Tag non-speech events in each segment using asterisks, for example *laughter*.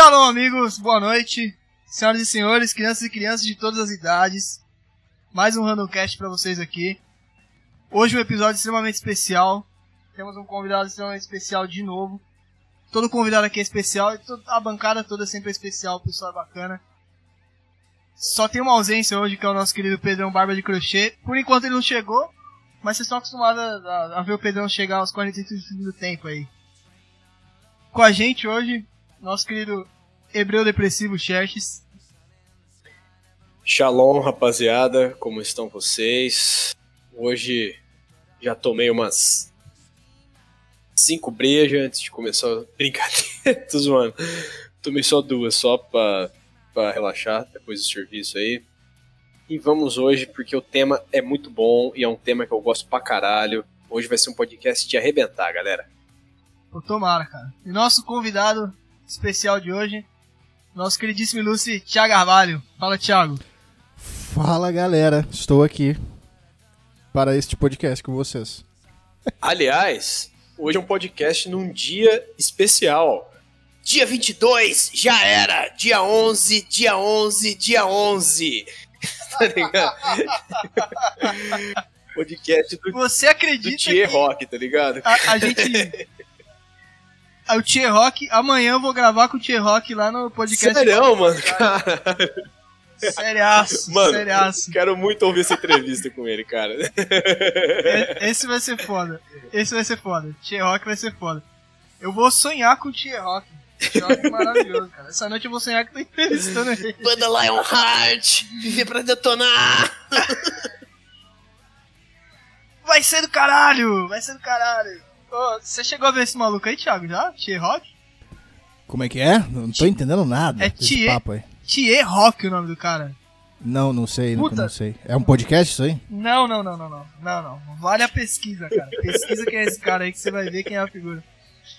Shalom, amigos, boa noite. Senhoras e senhores, crianças e crianças de todas as idades. Mais um Randomcast para vocês aqui. Hoje um episódio extremamente especial. Temos um convidado extremamente especial de novo. Todo convidado aqui é especial e a bancada toda sempre é especial, pessoal é bacana. Só tem uma ausência hoje, que é o nosso querido Pedrão Barba de Crochê. Por enquanto ele não chegou, mas vocês estão acostumados a, a ver o Pedrão chegar aos 45 do tempo aí. Com a gente hoje, nosso querido Hebreu Depressivo Xerxes. Shalom, rapaziada, como estão vocês? Hoje já tomei umas cinco brejas antes de começar a brincadeira. *laughs* Tô zoando. Tomei só duas, só pra, pra relaxar depois do serviço aí. E vamos hoje, porque o tema é muito bom e é um tema que eu gosto pra caralho. Hoje vai ser um podcast de arrebentar, galera. Pô, tomara, cara. E nosso convidado especial de hoje, nosso queridíssimo ilustre Thiago Arvalho. Fala, Thiago. Fala, galera. Estou aqui para este podcast com vocês. Aliás, hoje é um podcast num dia especial. Dia 22, já era. Dia 11, dia 11, dia 11. *laughs* tá ligado? *laughs* podcast do, Você acredita do que Rock, tá ligado? a, a gente... *laughs* O Tier Rock, amanhã eu vou gravar com o Tier Rock lá no podcast. Sério, mano, cara. Seriaço, Mano, seriaço. quero muito ouvir essa entrevista com ele, cara. Esse vai ser foda. Esse vai ser foda. Tier Rock vai ser foda. Eu vou sonhar com o Tier Rock. Tier Rock é maravilhoso, cara. Essa noite eu vou sonhar que tô entrevistando ele. Banda Lionheart, viver pra detonar. Vai ser do caralho! Vai ser do caralho! Ô, você chegou a ver esse maluco aí, Thiago, já? Tier Rock? Como é que é? Não tô entendendo nada É desse Thier- papo aí. Tier Rock o nome do cara. Não, não sei, não, Puta. não sei. É um podcast isso aí? Não, não, não, não, não. Não, não. Vale a pesquisa, cara. Pesquisa quem é esse cara aí que você vai ver quem é a figura.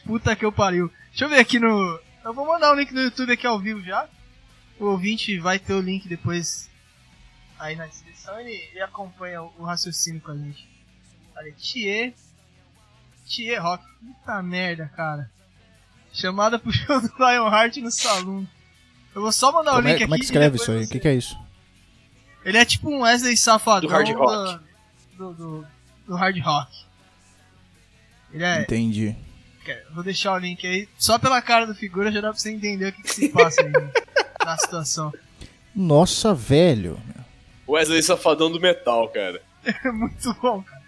Puta que eu pariu. Deixa eu ver aqui no. Eu vou mandar o link do YouTube aqui ao vivo já. O ouvinte vai ter o link depois aí na descrição e ele acompanha o, o raciocínio com a gente. Olha, Thier. Thier Rock. Puta merda, cara. Chamada pro *laughs* show do Lionheart no Saloon. Eu vou só mandar Como o é, link como é aqui. que escreve isso aí? O você- que, que é isso? ele é tipo um Wesley Safadão Do hard rock. da- Do, do, do hard rock. Ele é. Entendi. Vou deixar o link aí. Só pela cara do figura já dá pra você entender o que, que se passa aí né, *laughs* na situação. Nossa, velho. Wesley Safadão do metal, cara. *laughs* É muito bom, cara.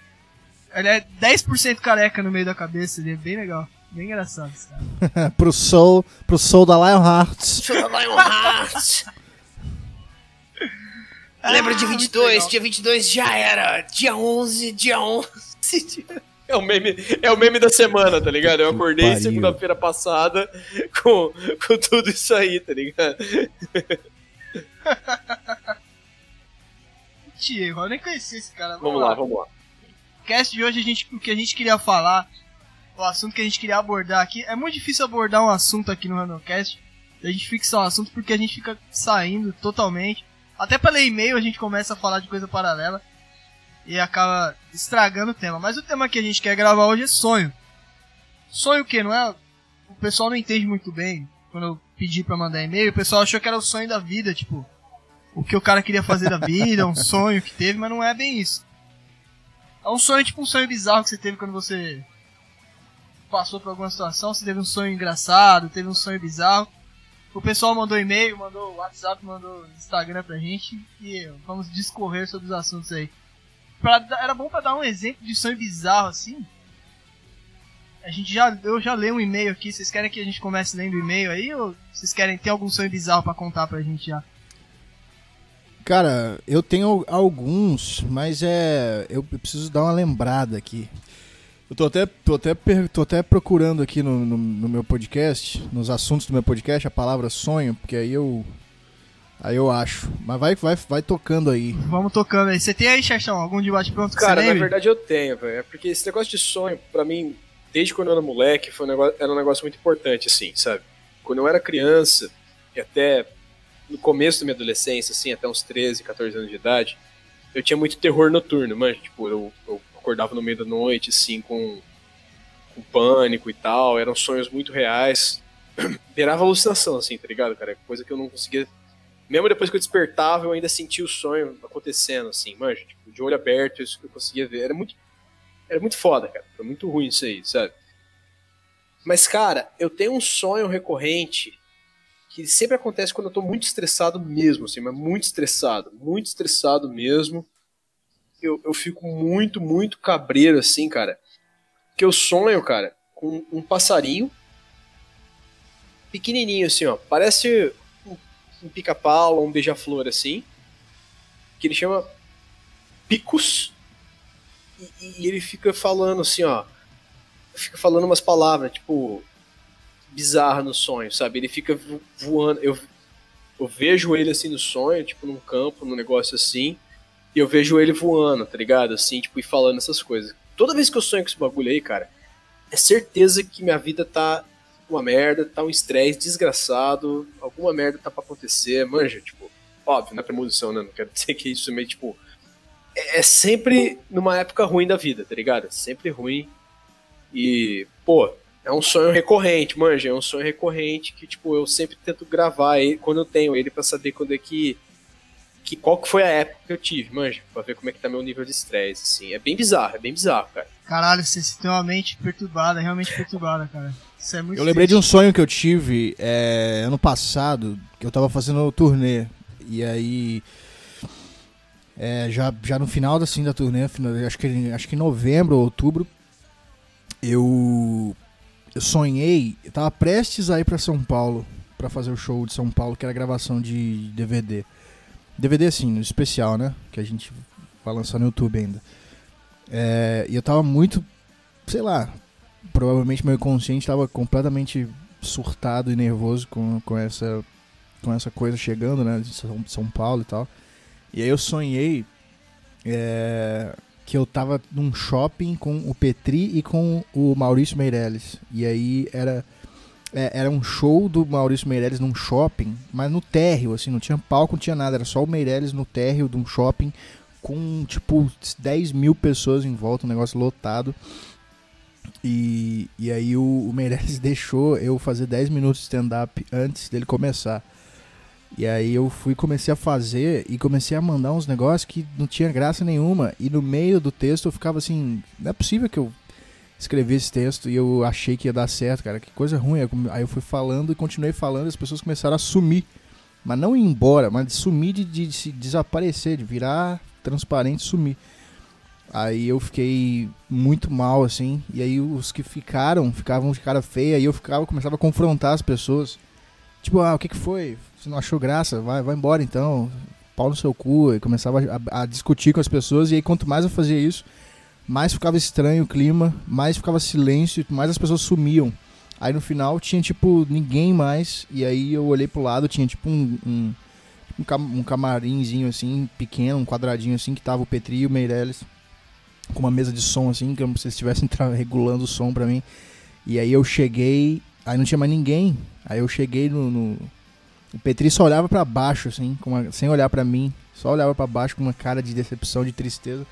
Ele é 10% careca no meio da cabeça, ele é bem legal. Bem engraçado esse cara. *laughs* pro soul, pro soul da Lionheart. Show da Lionheart. *laughs* Lembra de Ah, muito 22, legal. dia 22 já era. Dia 11, dia 11. *laughs* É o meme, é o meme da semana, tá ligado? Eu acordei segunda-feira passada com, com tudo isso aí, tá ligado? Tier, eu nem conhecia esse cara. Vamos lá, vamos lá. O cast de hoje, a gente, o que a gente queria falar, o assunto que a gente queria abordar aqui, é muito difícil abordar um assunto aqui no Randomcast, a gente fixar um assunto porque a gente fica saindo totalmente. Até pra ler e-mail a gente começa a falar de coisa paralela e acaba estragando o tema. Mas o tema que a gente quer gravar hoje é sonho. Sonho o que? Não é? O pessoal não entende muito bem. Quando eu pedi pra mandar e-mail, o pessoal achou que era o sonho da vida, tipo, o que o cara queria fazer da vida, um *laughs* sonho que teve, mas não é bem isso. É um sonho tipo um sonho bizarro que você teve quando você passou por alguma situação, você teve um sonho engraçado, teve um sonho bizarro. O pessoal mandou e-mail, mandou WhatsApp, mandou Instagram pra gente e vamos discorrer sobre os assuntos aí. Pra, era bom pra dar um exemplo de sonho bizarro assim. A gente já, eu já leio um e-mail aqui, vocês querem que a gente comece lendo o e-mail aí ou vocês querem ter algum sonho bizarro pra contar pra gente já? Cara, eu tenho alguns, mas é. Eu preciso dar uma lembrada aqui. Eu tô até, tô até, tô até procurando aqui no, no, no meu podcast, nos assuntos do meu podcast, a palavra sonho, porque aí eu. Aí eu acho. Mas vai, vai, vai tocando aí. Vamos tocando aí. Você tem aí, Xerxão, algum de bate-pronto que Cara, você na verdade eu tenho, velho. É porque esse negócio de sonho, pra mim, desde quando eu era moleque, foi um negócio, era um negócio muito importante, assim, sabe? Quando eu era criança, e até no começo da minha adolescência, assim, até uns 13, 14 anos de idade, eu tinha muito terror noturno, mano. Tipo, eu, eu acordava no meio da noite, assim, com, com pânico e tal. Eram sonhos muito reais. *clears throat* beirava alucinação, assim, tá ligado, cara? Coisa que eu não conseguia. Mesmo depois que eu despertava, eu ainda sentia o sonho acontecendo, assim, manja, tipo, de olho aberto, isso que eu conseguia ver. Era muito. Era muito foda, cara. Foi muito ruim isso aí, sabe? Mas, cara, eu tenho um sonho recorrente que sempre acontece quando eu tô muito estressado mesmo, assim, mas muito estressado, muito estressado mesmo. Eu, eu fico muito, muito cabreiro, assim, cara. Que eu sonho, cara, com um passarinho pequenininho, assim, ó. Parece um, um pica-pau ou um beija-flor, assim. Que ele chama Picus. E, e ele fica falando, assim, ó. Fica falando umas palavras, tipo bizarra no sonho, sabe? Ele fica voando. Eu, eu vejo ele assim no sonho, tipo num campo, num negócio assim, e eu vejo ele voando, tá ligado? Assim, tipo, e falando essas coisas. Toda vez que eu sonho com esse bagulho aí, cara, é certeza que minha vida tá uma merda, tá um estresse desgraçado, alguma merda tá pra acontecer, manja, tipo, óbvio, não é premonição, né? Não quero *laughs* dizer que isso é meio, tipo. É, é sempre numa época ruim da vida, tá ligado? É sempre ruim. E, pô, é um sonho recorrente, manja, é um sonho recorrente que, tipo, eu sempre tento gravar ele quando eu tenho ele para saber quando é que, que. qual que foi a época que eu tive, manja, pra ver como é que tá meu nível de estresse, assim. É bem bizarro, é bem bizarro, cara. Caralho, você tem uma mente perturbada, realmente perturbada, cara. Isso é muito Eu lembrei de um sonho que eu tive é, ano passado, que eu tava fazendo o turnê. E aí. É, já, já no final assim, da turnê, acho que, acho que em novembro ou outubro, eu eu sonhei, eu tava prestes a ir para São Paulo para fazer o show de São Paulo, que era gravação de DVD. DVD assim, especial, né? Que a gente vai lançar no YouTube ainda. É, e eu tava muito, sei lá, provavelmente meu inconsciente tava completamente surtado e nervoso com, com, essa, com essa coisa chegando, né? De São Paulo e tal. E aí eu sonhei é, que eu tava num shopping com o Petri e com o Maurício Meirelles. E aí era é, era um show do Maurício Meirelles num shopping, mas no térreo, assim, não tinha palco, não tinha nada, era só o Meirelles no térreo de um shopping com, tipo, 10 mil pessoas em volta, um negócio lotado. E, e aí o, o Meirelles *laughs* deixou eu fazer 10 minutos de stand-up antes dele começar. E aí eu fui comecei a fazer e comecei a mandar uns negócios que não tinha graça nenhuma. E no meio do texto eu ficava assim, não é possível que eu escrevi esse texto e eu achei que ia dar certo, cara. Que coisa ruim. Aí eu fui falando e continuei falando e as pessoas começaram a sumir. Mas não ir embora, mas sumir, de, de, de desaparecer, de virar transparente sumir. Aí eu fiquei muito mal, assim. E aí os que ficaram, ficavam de cara feia. E eu ficava, começava a confrontar as pessoas. Tipo, ah, o que que foi? Você não achou graça? Vai, vai embora então. Pau no seu cu. E começava a, a, discutir com as pessoas. E aí, quanto mais eu fazia isso, mais ficava estranho o clima, mais ficava silêncio, mais as pessoas sumiam. Aí no final tinha, tipo, ninguém mais. E aí eu olhei pro lado, tinha, tipo, um, um, um camarimzinho, assim, pequeno, um quadradinho, assim, que tava o Petri e o Meirelles. Com uma mesa de som, assim, que se estivessem regulando o som pra mim. E aí eu cheguei, aí não tinha mais ninguém. Aí eu cheguei no, no o Petri só olhava para baixo, assim, uma, sem olhar para mim. Só olhava para baixo com uma cara de decepção, de tristeza.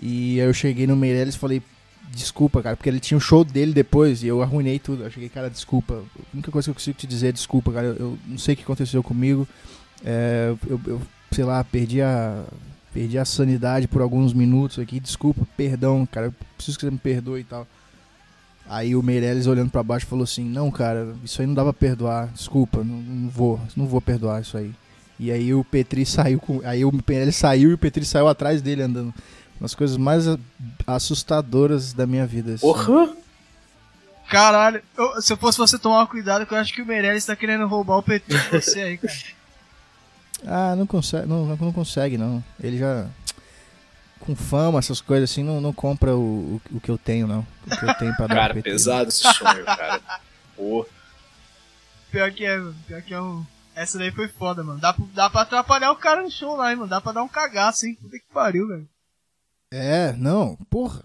E aí eu cheguei no Meirelles e falei, desculpa, cara, porque ele tinha um show dele depois e eu arruinei tudo. Eu cheguei, cara, desculpa. A única coisa que eu consigo te dizer é desculpa, cara. Eu, eu não sei o que aconteceu comigo. É, eu, eu, sei lá, perdi a, perdi a sanidade por alguns minutos aqui. Desculpa, perdão, cara. Eu preciso que você me perdoe e tal. Aí o Meirelles olhando para baixo falou assim: Não, cara, isso aí não dá pra perdoar. Desculpa, não, não, vou, não vou perdoar isso aí. E aí o Petri saiu com. Aí o Meirelles saiu e o Petri saiu atrás dele andando. Umas coisas mais assustadoras da minha vida. Assim. Porra! Caralho, eu, se eu fosse você tomar cuidado, que eu acho que o Meirelles tá querendo roubar o Petri de você aí, cara. ah, não consegue, não, não consegue, não. Ele já com fama, essas coisas assim, não, não compra o, o, o que eu tenho, não. O que eu tenho pra *laughs* dar Cara, pesado esse sonho, cara. Pô. Pior que é, mano. Pior que é um. Essa daí foi foda, mano. Dá, dá pra atrapalhar o cara no show lá, hein, mano. Dá pra dar um cagaço, hein. Puta que pariu, velho. É, não, porra.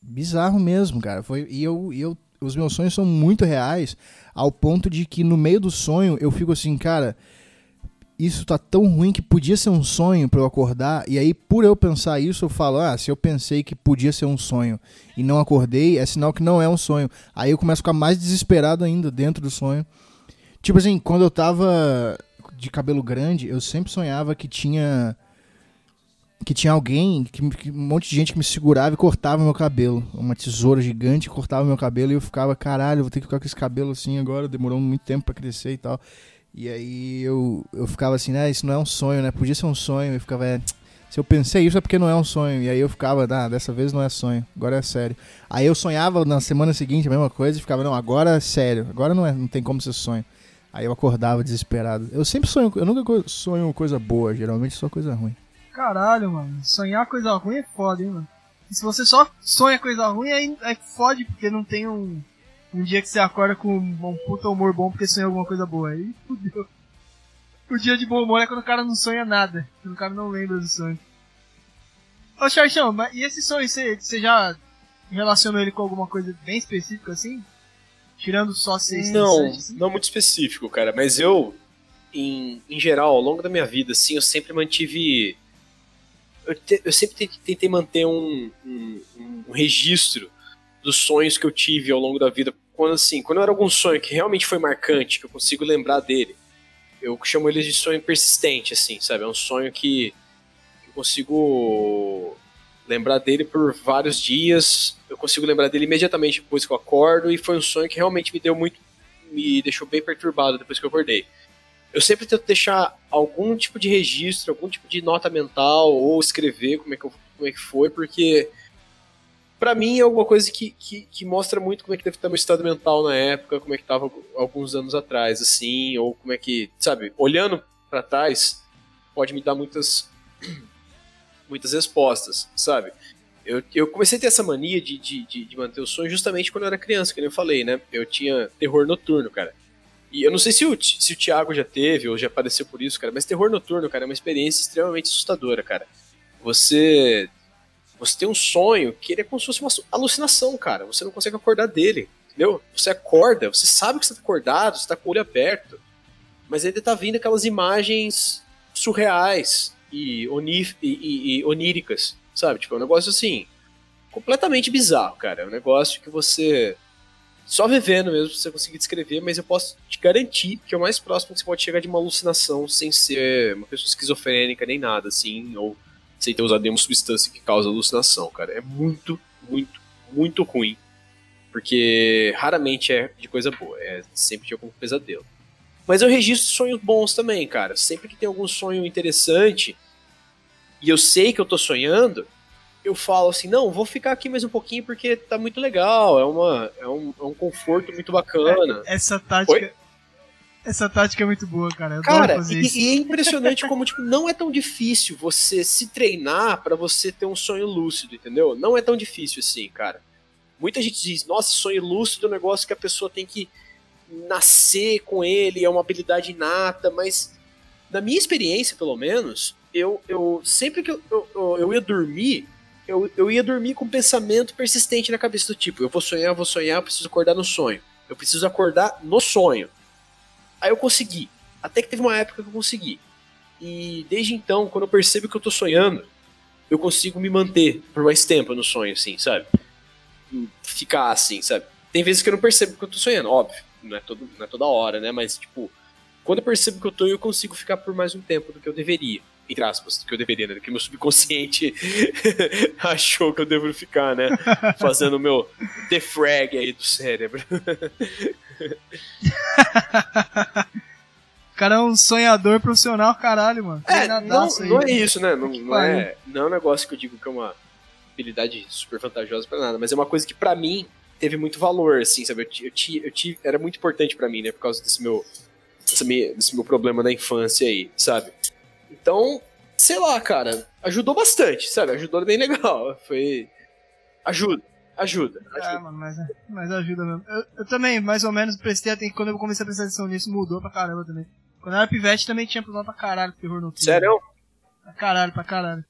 Bizarro mesmo, cara. Foi, e eu, eu, os meus sonhos são muito reais, ao ponto de que no meio do sonho eu fico assim, cara, isso tá tão ruim que podia ser um sonho para eu acordar, e aí por eu pensar isso, eu falo, ah, se eu pensei que podia ser um sonho e não acordei, é sinal que não é um sonho. Aí eu começo a ficar mais desesperado ainda dentro do sonho. Tipo assim, quando eu tava de cabelo grande, eu sempre sonhava que tinha que tinha alguém, que, que, um monte de gente que me segurava e cortava meu cabelo. Uma tesoura gigante cortava meu cabelo e eu ficava, caralho, vou ter que ficar com esse cabelo assim agora, demorou muito tempo para crescer e tal. E aí eu, eu ficava assim, né, isso não é um sonho, né? Podia ser um sonho. Eu ficava, é, se eu pensei isso é porque não é um sonho. E aí eu ficava, ah, dessa vez não é sonho, agora é sério. Aí eu sonhava na semana seguinte a mesma coisa e ficava, não, agora é sério, agora não, é, não tem como ser sonho. Aí eu acordava desesperado. Eu sempre sonho, eu nunca sonho coisa boa, geralmente só coisa ruim. Caralho, mano, sonhar coisa ruim é foda, hein, mano. E se você só sonha coisa ruim, aí é fode, porque não tem um um dia que você acorda com um puta humor bom porque sonhou alguma coisa boa. Aí fudeu. O dia de bom humor é quando o cara não sonha nada. Quando o cara não lembra do sonho. Ô Charchão, mas e esse sonho, você, você já relacionou ele com alguma coisa bem específica assim? Tirando só ser Não, assim? não muito específico, cara. Mas eu, em, em geral, ao longo da minha vida, assim, eu sempre mantive. Eu, te, eu sempre tentei manter um, um, um registro dos sonhos que eu tive ao longo da vida quando assim, quando era algum sonho que realmente foi marcante, que eu consigo lembrar dele, eu chamo ele de sonho persistente, assim, sabe? É um sonho que eu consigo lembrar dele por vários dias, eu consigo lembrar dele imediatamente depois que eu acordo, e foi um sonho que realmente me deu muito, me deixou bem perturbado depois que eu acordei. Eu sempre tento deixar algum tipo de registro, algum tipo de nota mental, ou escrever como é que, eu, como é que foi, porque para mim é alguma coisa que, que, que, mostra muito como é que deve estar meu estado mental na época, como é que estava alguns anos atrás, assim, ou como é que, sabe, olhando para trás, pode me dar muitas *clears throat* muitas respostas, sabe? Eu, eu comecei a ter essa mania de, de, de, manter o sonho justamente quando eu era criança, que eu falei, né? Eu tinha terror noturno, cara. E eu não sei se o, se o Thiago já teve ou já apareceu por isso, cara, mas terror noturno, cara, é uma experiência extremamente assustadora, cara. Você você tem um sonho que ele é como se fosse uma alucinação, cara. Você não consegue acordar dele, entendeu? Você acorda, você sabe que você tá acordado, você tá com o olho aberto, mas ainda tá vindo aquelas imagens surreais e, onif e, e, e oníricas, sabe? Tipo, é um negócio assim, completamente bizarro, cara. É um negócio que você só vivendo mesmo você conseguir descrever, mas eu posso te garantir que é o mais próximo que você pode chegar de uma alucinação sem ser uma pessoa esquizofrênica nem nada, assim, ou sem ter usado nenhuma substância que causa alucinação, cara. É muito, muito, muito ruim. Porque raramente é de coisa boa, é sempre de algum pesadelo. Mas eu registro sonhos bons também, cara. Sempre que tem algum sonho interessante e eu sei que eu tô sonhando, eu falo assim, não, vou ficar aqui mais um pouquinho porque tá muito legal, é, uma, é, um, é um conforto muito bacana. Essa tática, Oi? Essa tática é muito boa, cara. Eu cara, e, e, é impressionante como tipo, não é tão difícil você se treinar para você ter um sonho lúcido, entendeu? Não é tão difícil assim, cara. Muita gente diz, nossa, sonho lúcido é um negócio que a pessoa tem que nascer com ele, é uma habilidade inata, mas na minha experiência, pelo menos, eu, eu sempre que eu, eu, eu ia dormir, eu, eu ia dormir com um pensamento persistente na cabeça do tipo, eu vou sonhar, eu vou sonhar, eu preciso acordar no sonho. Eu preciso acordar no sonho. Aí eu consegui. Até que teve uma época que eu consegui. E desde então, quando eu percebo que eu tô sonhando, eu consigo me manter por mais tempo no sonho, assim, sabe? Ficar assim, sabe? Tem vezes que eu não percebo que eu tô sonhando, óbvio. Não é, todo, não é toda hora, né? Mas, tipo, quando eu percebo que eu tô, eu consigo ficar por mais um tempo do que eu deveria. Entre aspas, do que eu deveria, né? Do que meu subconsciente *laughs* achou que eu devo ficar, né? Fazendo o meu defrag aí do cérebro. O cara é um sonhador profissional, caralho, mano. É, não, aí, não é isso, né? Não, não, é, não é um negócio que eu digo que é uma habilidade super vantajosa pra nada, mas é uma coisa que para mim teve muito valor, assim, sabe? Eu, eu, eu, eu era muito importante para mim, né? Por causa desse meu, desse meu, desse meu problema da infância aí, sabe? Então, sei lá, cara, ajudou bastante, sabe? Ajudou bem legal. Foi. Ajuda. Ajuda. É, ajuda. É, mano, mas, mas ajuda mesmo. Eu, eu, também, mais ou menos, prestei atenção. Quando eu comecei a prestar atenção nisso, mudou pra caramba também. Quando eu era pivete, também tinha problema pra caralho terror noturno. Sério? Pra caralho, pra caralho.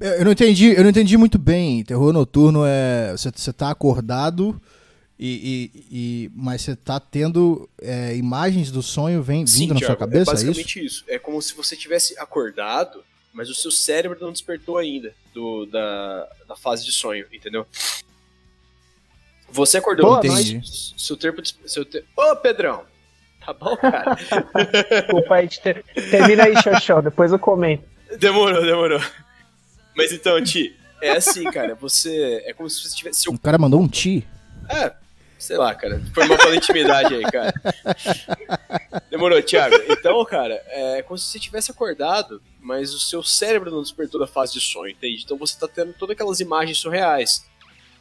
Eu, eu não entendi, eu não entendi muito bem. Terror noturno é. Você tá acordado E, e, e- mas você tá tendo é, imagens do sonho vem, Sim, vindo na sua Thiago, cabeça, é é isso? basicamente isso? É como se você tivesse acordado, mas o seu cérebro não despertou ainda do, da, da fase de sonho, entendeu? Você acordou, Boa noite. mas seu tempo... Seu te... Ô, Pedrão! Tá bom, cara? *laughs* Desculpa aí, ter- termina aí, Xoxão, depois eu comento. demorou, demorou. Mas então, Ti, é assim, cara, você... É como se você tivesse... Seu O cara mandou um ti. É, sei lá, cara. Foi mal pela intimidade aí, cara. Demorou, Thiago. Então, cara, é como se você tivesse acordado, mas o seu cérebro não despertou da fase de sonho, entende? Então você tá tendo todas aquelas imagens surreais.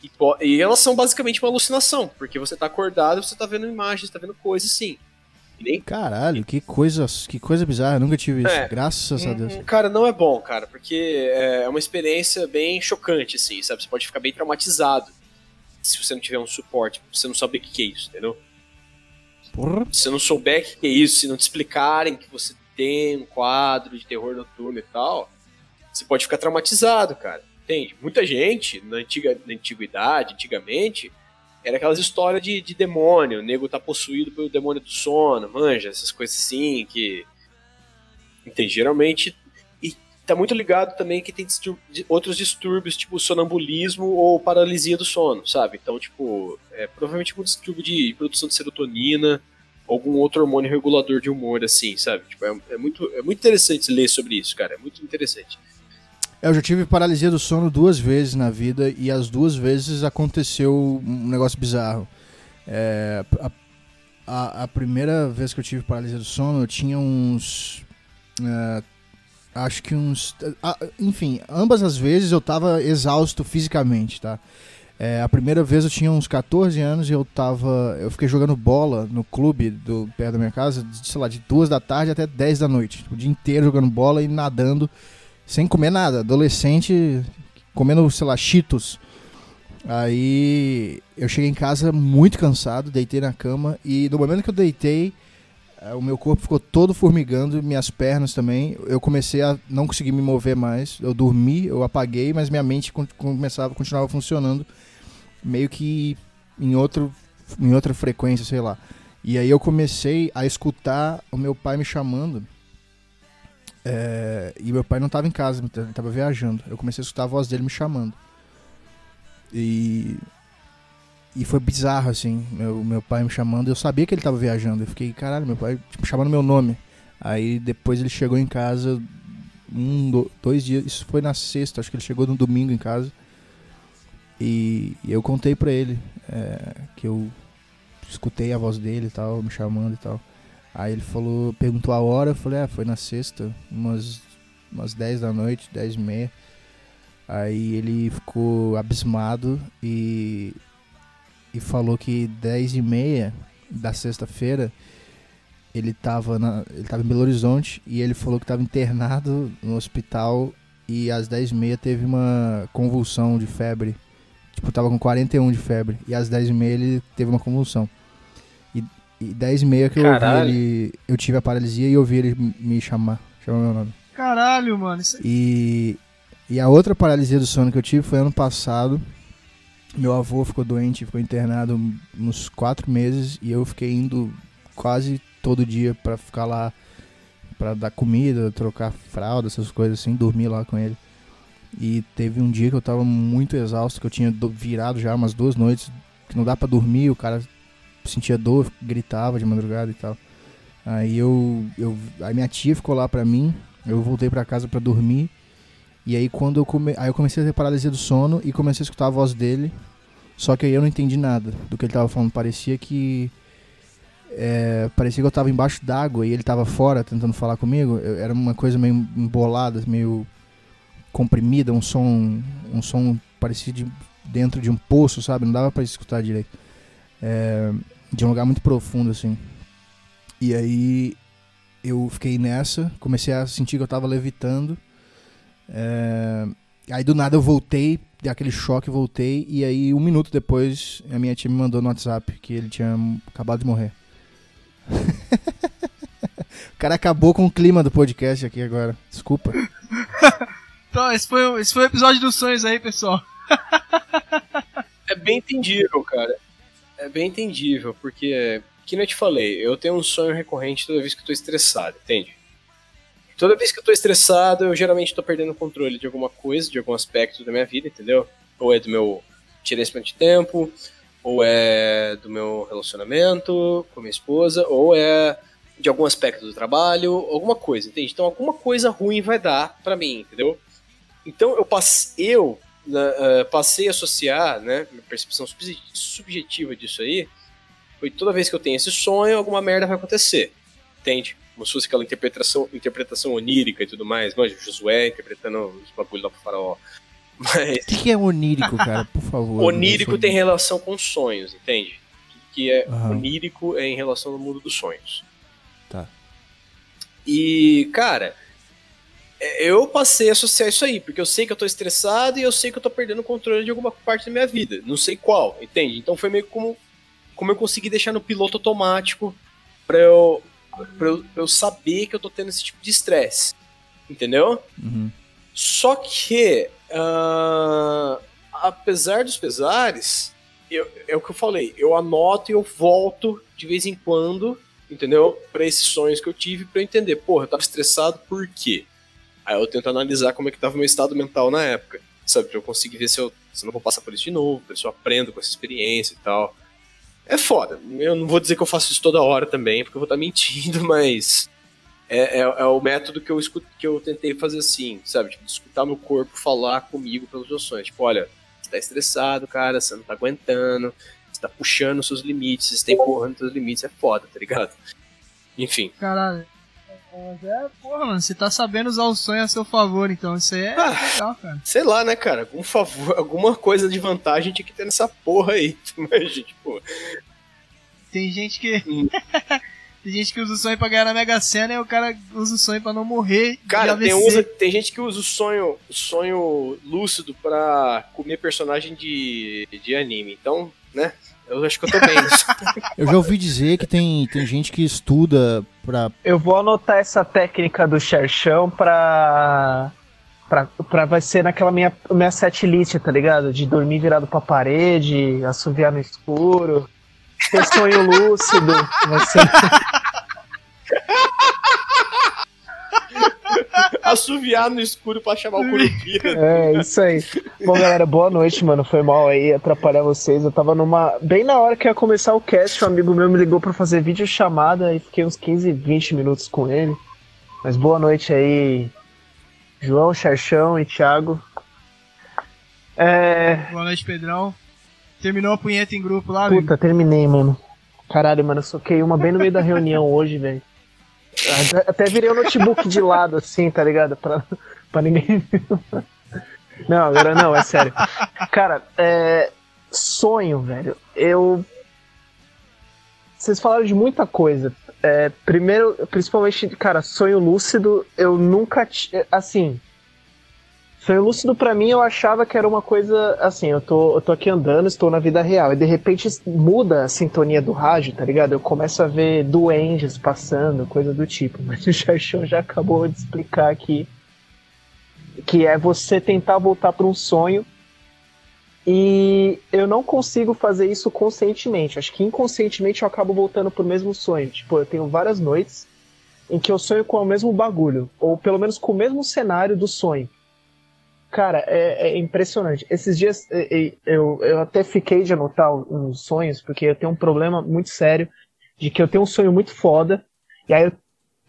E, e elas são basicamente uma alucinação, porque você tá acordado e você tá vendo imagens, tá vendo coisas sim. Nem Caralho, que coisa, que coisa bizarra. Eu nunca tive isso. É. Graças a Deus. Hum, Cara, não é bom, cara, porque é uma experiência bem chocante, assim, sabe? Você pode ficar bem traumatizado se você não tiver um suporte, você não saber o que é isso, entendeu? Porra. Se você não souber o que que é isso, se não te explicarem que você tem um quadro de terror noturno e tal, você pode ficar traumatizado, cara. Entende? Muita gente, na, antiga, na antiguidade, antigamente, era aquelas histórias de, de demônio, o nego tá possuído pelo demônio do sono, manja, essas coisas assim, que. Entende? Geralmente. Tá muito ligado também que tem outros distúrbios, tipo sonambulismo ou paralisia do sono, sabe? Então, tipo, é provavelmente um distúrbio de produção de serotonina, algum outro hormônio regulador de humor, assim, sabe? Tipo, é, é muito, é muito interessante ler sobre isso, cara. É muito interessante. Eu já tive paralisia do sono duas vezes na vida e as duas vezes aconteceu um negócio bizarro. É, a, a- a primeira vez que eu tive paralisia do sono, eu tinha uns. é, acho que uns. ah, enfim, ambas as vezes eu tava exausto fisicamente, tá? É, a primeira vez eu tinha uns 14 anos e eu tava. Eu fiquei jogando bola no clube do perto da minha casa, sei lá, de duas da tarde até 10 da noite. O dia inteiro jogando bola e nadando sem comer nada. Adolescente comendo, sei lá, cheetos. Aí eu cheguei em casa muito cansado, deitei na cama e no momento que eu deitei, o meu corpo ficou todo formigando, minhas pernas também. Eu comecei a não conseguir me mover mais. Eu dormi, eu apaguei, mas minha mente começava, continuava funcionando meio que em outro em outra frequência, sei lá. E aí eu comecei a escutar o meu pai me chamando. É, e meu pai não estava em casa, ele estava viajando. Eu comecei a escutar a voz dele me chamando. E e foi bizarro assim, meu meu pai me chamando, eu sabia que ele estava viajando. Eu fiquei, caralho, meu pai tipo, chamando meu nome. Aí depois ele chegou em casa um, do- dois dias, isso foi na sexta, acho que ele chegou no domingo em casa. E, e eu contei pra ele é, que eu escutei a voz dele e tal, me chamando e tal. Aí ele falou, perguntou a hora, eu falei, ah, foi na sexta, umas, umas 10 da noite, 10 e meia. Aí ele ficou abismado e, e falou que 10 e meia da sexta-feira ele tava, na, ele tava em Belo Horizonte e ele falou que tava internado no hospital e às 10 e meia teve uma convulsão de febre. Tipo, tava com 41 de febre. E às 10 e meia ele teve uma convulsão. E, e 10 e meia que eu ouvi ele. Eu tive a paralisia e ouvi ele me chamar. Chamar meu nome. Caralho, mano. Isso... E, e a outra paralisia do sono que eu tive foi ano passado. Meu avô ficou doente, ficou internado uns quatro meses e eu fiquei indo quase todo dia pra ficar lá pra dar comida, trocar fralda, essas coisas assim, dormir lá com ele. E teve um dia que eu tava muito exausto, que eu tinha do- virado já umas duas noites, que não dá pra dormir, o cara sentia dor, gritava de madrugada e tal. Aí eu, eu a minha tia ficou lá pra mim, eu voltei pra casa pra dormir. E aí quando eu come... aí eu comecei a ter paralisia do sono e comecei a escutar a voz dele. Só que aí eu não entendi nada do que ele tava falando. Parecia que é, parecia que eu tava embaixo d'água e ele tava fora tentando falar comigo. Eu- era uma coisa meio embolada, meio comprimida, um som, um som parecia de dentro de um poço, sabe? Não dava pra escutar direito. É, de um lugar muito profundo assim. E aí eu fiquei nessa, comecei a sentir que eu tava levitando. É, aí do nada eu voltei, dei aquele choque, voltei, e aí um minuto depois a minha tia me mandou no WhatsApp que ele tinha acabado de morrer. *laughs* o cara acabou com o clima do podcast aqui agora. Desculpa. *laughs* Então, esse foi, o- esse foi o episódio dos sonhos aí, pessoal. É bem entendível, cara. É bem entendível, porque, que eu te falei, eu tenho um sonho recorrente toda vez que eu tô estressado, entende? Toda vez que eu tô estressado, eu geralmente tô perdendo o controle de alguma coisa, de algum aspecto da minha vida, entendeu? Ou é do meu gerenciamento de tempo, ou é do meu relacionamento com minha esposa, ou é de algum aspecto do trabalho, alguma coisa, entende? Então alguma coisa ruim vai dar para mim, entendeu? Então eu eu uh, passei a associar, né, minha percepção subjetiva disso aí, foi toda vez que eu tenho esse sonho, alguma merda vai acontecer, entende? Como se fosse aquela interpretação, interpretação onírica e tudo mais, mas Josué interpretando os bagulho lá pro faraó. *laughs* Mas... O que, que é onírico, cara? Por favor. onírico tem relação com sonhos, entende? O que é uhum. onírico é em relação ao mundo dos sonhos. Tá. E, cara, é, eu passei a associar isso aí, porque eu sei que eu tô estressado e eu sei que eu tô perdendo o controle de alguma parte da minha vida. Não sei qual, entende? Então foi meio como, como eu consegui deixar no piloto automático pra eu, pra eu, pra eu saber que eu tô tendo esse tipo de estresse. Entendeu? Uhum. Só que, uh, apesar dos pesares, eu, é o que eu falei, eu anoto e eu volto de vez em quando, entendeu? Para esses sonhos que eu tive, para eu entender, porra, eu tava estressado por quê? Aí eu tento analisar como é que tava o meu estado mental na época, sabe? Pra eu conseguir ver se eu, se eu não vou passar por isso de novo, ver se eu aprendo com essa experiência e tal. É foda. Eu não vou dizer que eu faço isso toda hora também, porque eu vou estar tá mentindo, *laughs* mas é, é, é, o método que eu, escuto, que eu tentei fazer assim, sabe? Tipo, escutar meu corpo falar comigo meus sonhos. Tipo, olha, você tá estressado, cara, você não tá aguentando, você tá puxando os seus limites, você tá empurrando os seus limites, é foda, tá ligado? Enfim. Caralho. Mas é, porra, mano, você tá sabendo usar o sonho a seu favor, então isso aí é ah, legal, cara. Sei lá, né, cara? Algum favor, alguma coisa de vantagem tinha que ter nessa porra aí. *laughs* Mas, tipo. Tem gente que. Hum. *laughs* tem gente que usa o sonho pra ganhar na Mega Sena e o cara usa o sonho pra não morrer. Cara, tem, usa, tem gente que usa o sonho, sonho lúcido pra comer personagem de, de anime. Então, né? Eu acho que eu tô bem. *laughs* eu já ouvi dizer que tem, tem gente que estuda pra. Eu vou anotar essa técnica do Xerxão pra. Pra, pra vai ser naquela minha, minha set list, tá ligado? De dormir virado pra parede, assoviar no escuro, ter sonho lúcido. Vai ser... *laughs* assoviar no escuro pra chamar o Curupira. *laughs* É, isso aí. Bom, galera, boa noite, mano. Foi mal aí atrapalhar vocês. Eu tava numa. Bem na hora que ia começar o cast, um amigo meu me ligou pra fazer vídeo chamada e fiquei uns 15, 20 minutos com ele. Mas boa noite aí, João, Charchão e Thiago. É... Boa noite, Pedrão. Terminou a punheta em grupo lá, Puta, terminei, mano. Caralho, mano, eu soquei uma bem no meio da reunião hoje, velho. Até virei o notebook de lado, assim, tá ligado? Pra, pra ninguém. *laughs* Não, agora não, é sério. Cara, é. Sonho, velho. Eu. Vocês falaram de muita coisa. É, primeiro, principalmente, cara, sonho lúcido, eu nunca. Assim, Sonho lúcido para mim eu achava que era uma coisa assim, eu tô, eu tô aqui andando, estou na vida real, e de repente muda a sintonia do rádio, tá ligado? Eu começo a ver duendes passando, coisa do tipo, *laughs* mas o Xaxão já acabou de explicar aqui que é você tentar voltar para um sonho e eu não consigo fazer isso conscientemente. Acho que inconscientemente eu acabo voltando pro mesmo sonho. Tipo, eu tenho várias noites em que eu sonho com o mesmo bagulho, ou pelo menos com o mesmo cenário do sonho. Cara, é, é impressionante. Esses dias eu, eu até fiquei de anotar uns sonhos, porque eu tenho um problema muito sério de que eu tenho um sonho muito foda, e aí eu,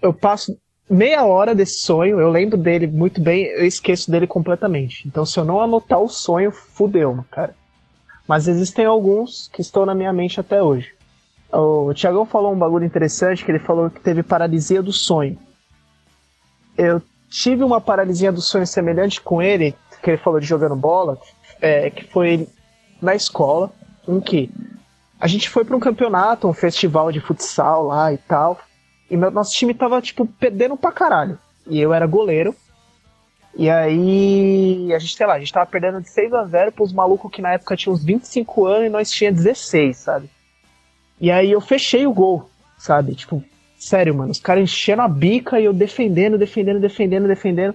eu passo meia hora desse sonho, eu lembro dele muito bem, eu esqueço dele completamente. Então se eu não anotar o sonho, fudeu, cara. Mas existem alguns que estão na minha mente até hoje. O Tiagão falou um bagulho interessante, que ele falou que teve paralisia do sonho. Eu tive uma paralisia do sonho semelhante com ele, que ele falou de jogando bola, é, que foi na escola, em que a gente foi para um campeonato, um festival de futsal lá e tal, e meu, nosso time tava, tipo, perdendo pra caralho. E eu era goleiro. E aí, a gente, sei lá, a gente tava perdendo de 6 a 0 pros malucos que na época tinham uns 25 anos e nós tinha 16, sabe? E aí eu fechei o gol, sabe? Tipo, Sério, mano, os caras enchendo a bica e eu defendendo, defendendo, defendendo, defendendo.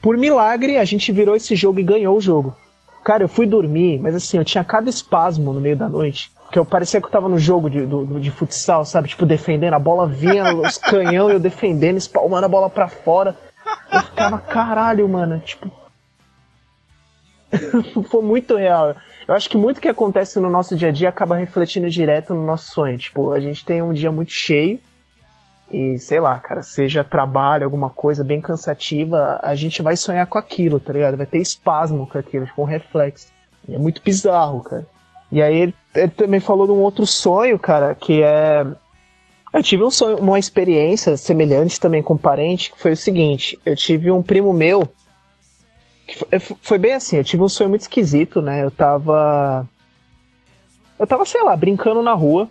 Por milagre, a gente virou esse jogo e ganhou o jogo. Cara, eu fui dormir, mas assim, eu tinha cada espasmo no meio da noite. Que eu parecia que eu tava no jogo de, do, de futsal, sabe? Tipo, defendendo, a bola vinha, *laughs* os canhão, eu defendendo, espalmando a bola pra fora. Eu ficava, caralho, mano, tipo. *laughs* Foi muito real. Eu acho que muito que acontece no nosso dia a dia acaba refletindo direto no nosso sonho. Tipo, a gente tem um dia muito cheio e, sei lá, cara, seja trabalho, alguma coisa bem cansativa, a gente vai sonhar com aquilo, tá ligado? Vai ter espasmo com aquilo, tipo um reflexo. E é muito bizarro, cara. E aí ele, ele também falou de um outro sonho, cara, que é. Eu tive um sonho, uma experiência semelhante também com um parente, que foi o seguinte: eu tive um primo meu. Foi, foi bem assim, eu tive um sonho muito esquisito, né? Eu tava. Eu tava, sei lá, brincando na rua.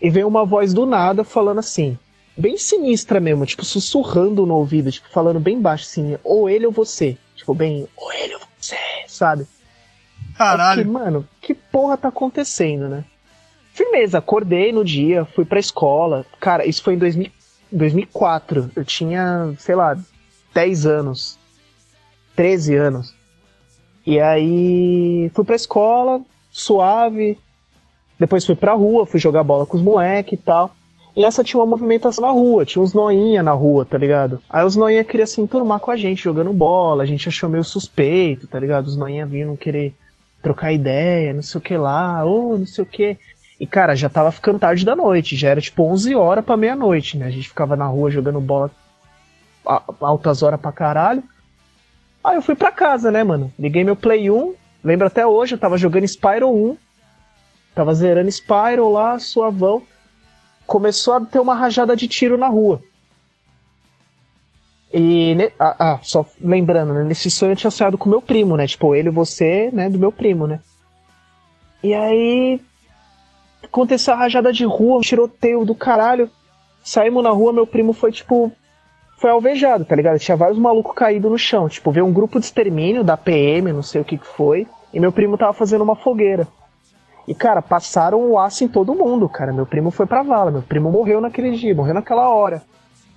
E veio uma voz do nada falando assim: bem sinistra mesmo, tipo, sussurrando no ouvido, tipo, falando bem baixo assim, ou ele ou você. Tipo, bem, ou ele ou você, sabe? Caralho. Fiquei, mano, que porra tá acontecendo, né? Firmeza, acordei no dia, fui pra escola. Cara, isso foi em 2000, 2004. Eu tinha, sei lá, 10 anos. 13 anos. E aí fui pra escola, suave. Depois fui pra rua, fui jogar bola com os moleques e tal. E essa tinha uma movimentação na rua, tinha uns noinha na rua, tá ligado? Aí os noinha queriam se enturmar com a gente, jogando bola, a gente achou meio suspeito, tá ligado? Os noinha vinham querer trocar ideia, não sei o que lá, ou não sei o que. E cara, já tava ficando tarde da noite, já era tipo 11 horas pra meia-noite, né? A gente ficava na rua jogando bola altas horas pra caralho. Aí eu fui pra casa, né, mano? Liguei meu Play 1, lembro até hoje, eu tava jogando Spyro 1, tava zerando Spyro lá, suavão começou a ter uma rajada de tiro na rua. E, ah, ah, só lembrando, né, nesse sonho eu tinha sonhado com meu primo, né? Tipo, ele e você, né, do meu primo, né? E aí aconteceu a rajada de rua, um tiroteio do caralho. Saímos na rua, meu primo foi tipo. Foi alvejado, tá ligado? Tinha vários malucos caídos no chão. Tipo, veio um grupo de extermínio da PM, não sei o que que foi. E meu primo tava fazendo uma fogueira. E, cara, passaram o aço em todo mundo, cara. Meu primo foi pra vala, meu primo morreu naquele dia, morreu naquela hora.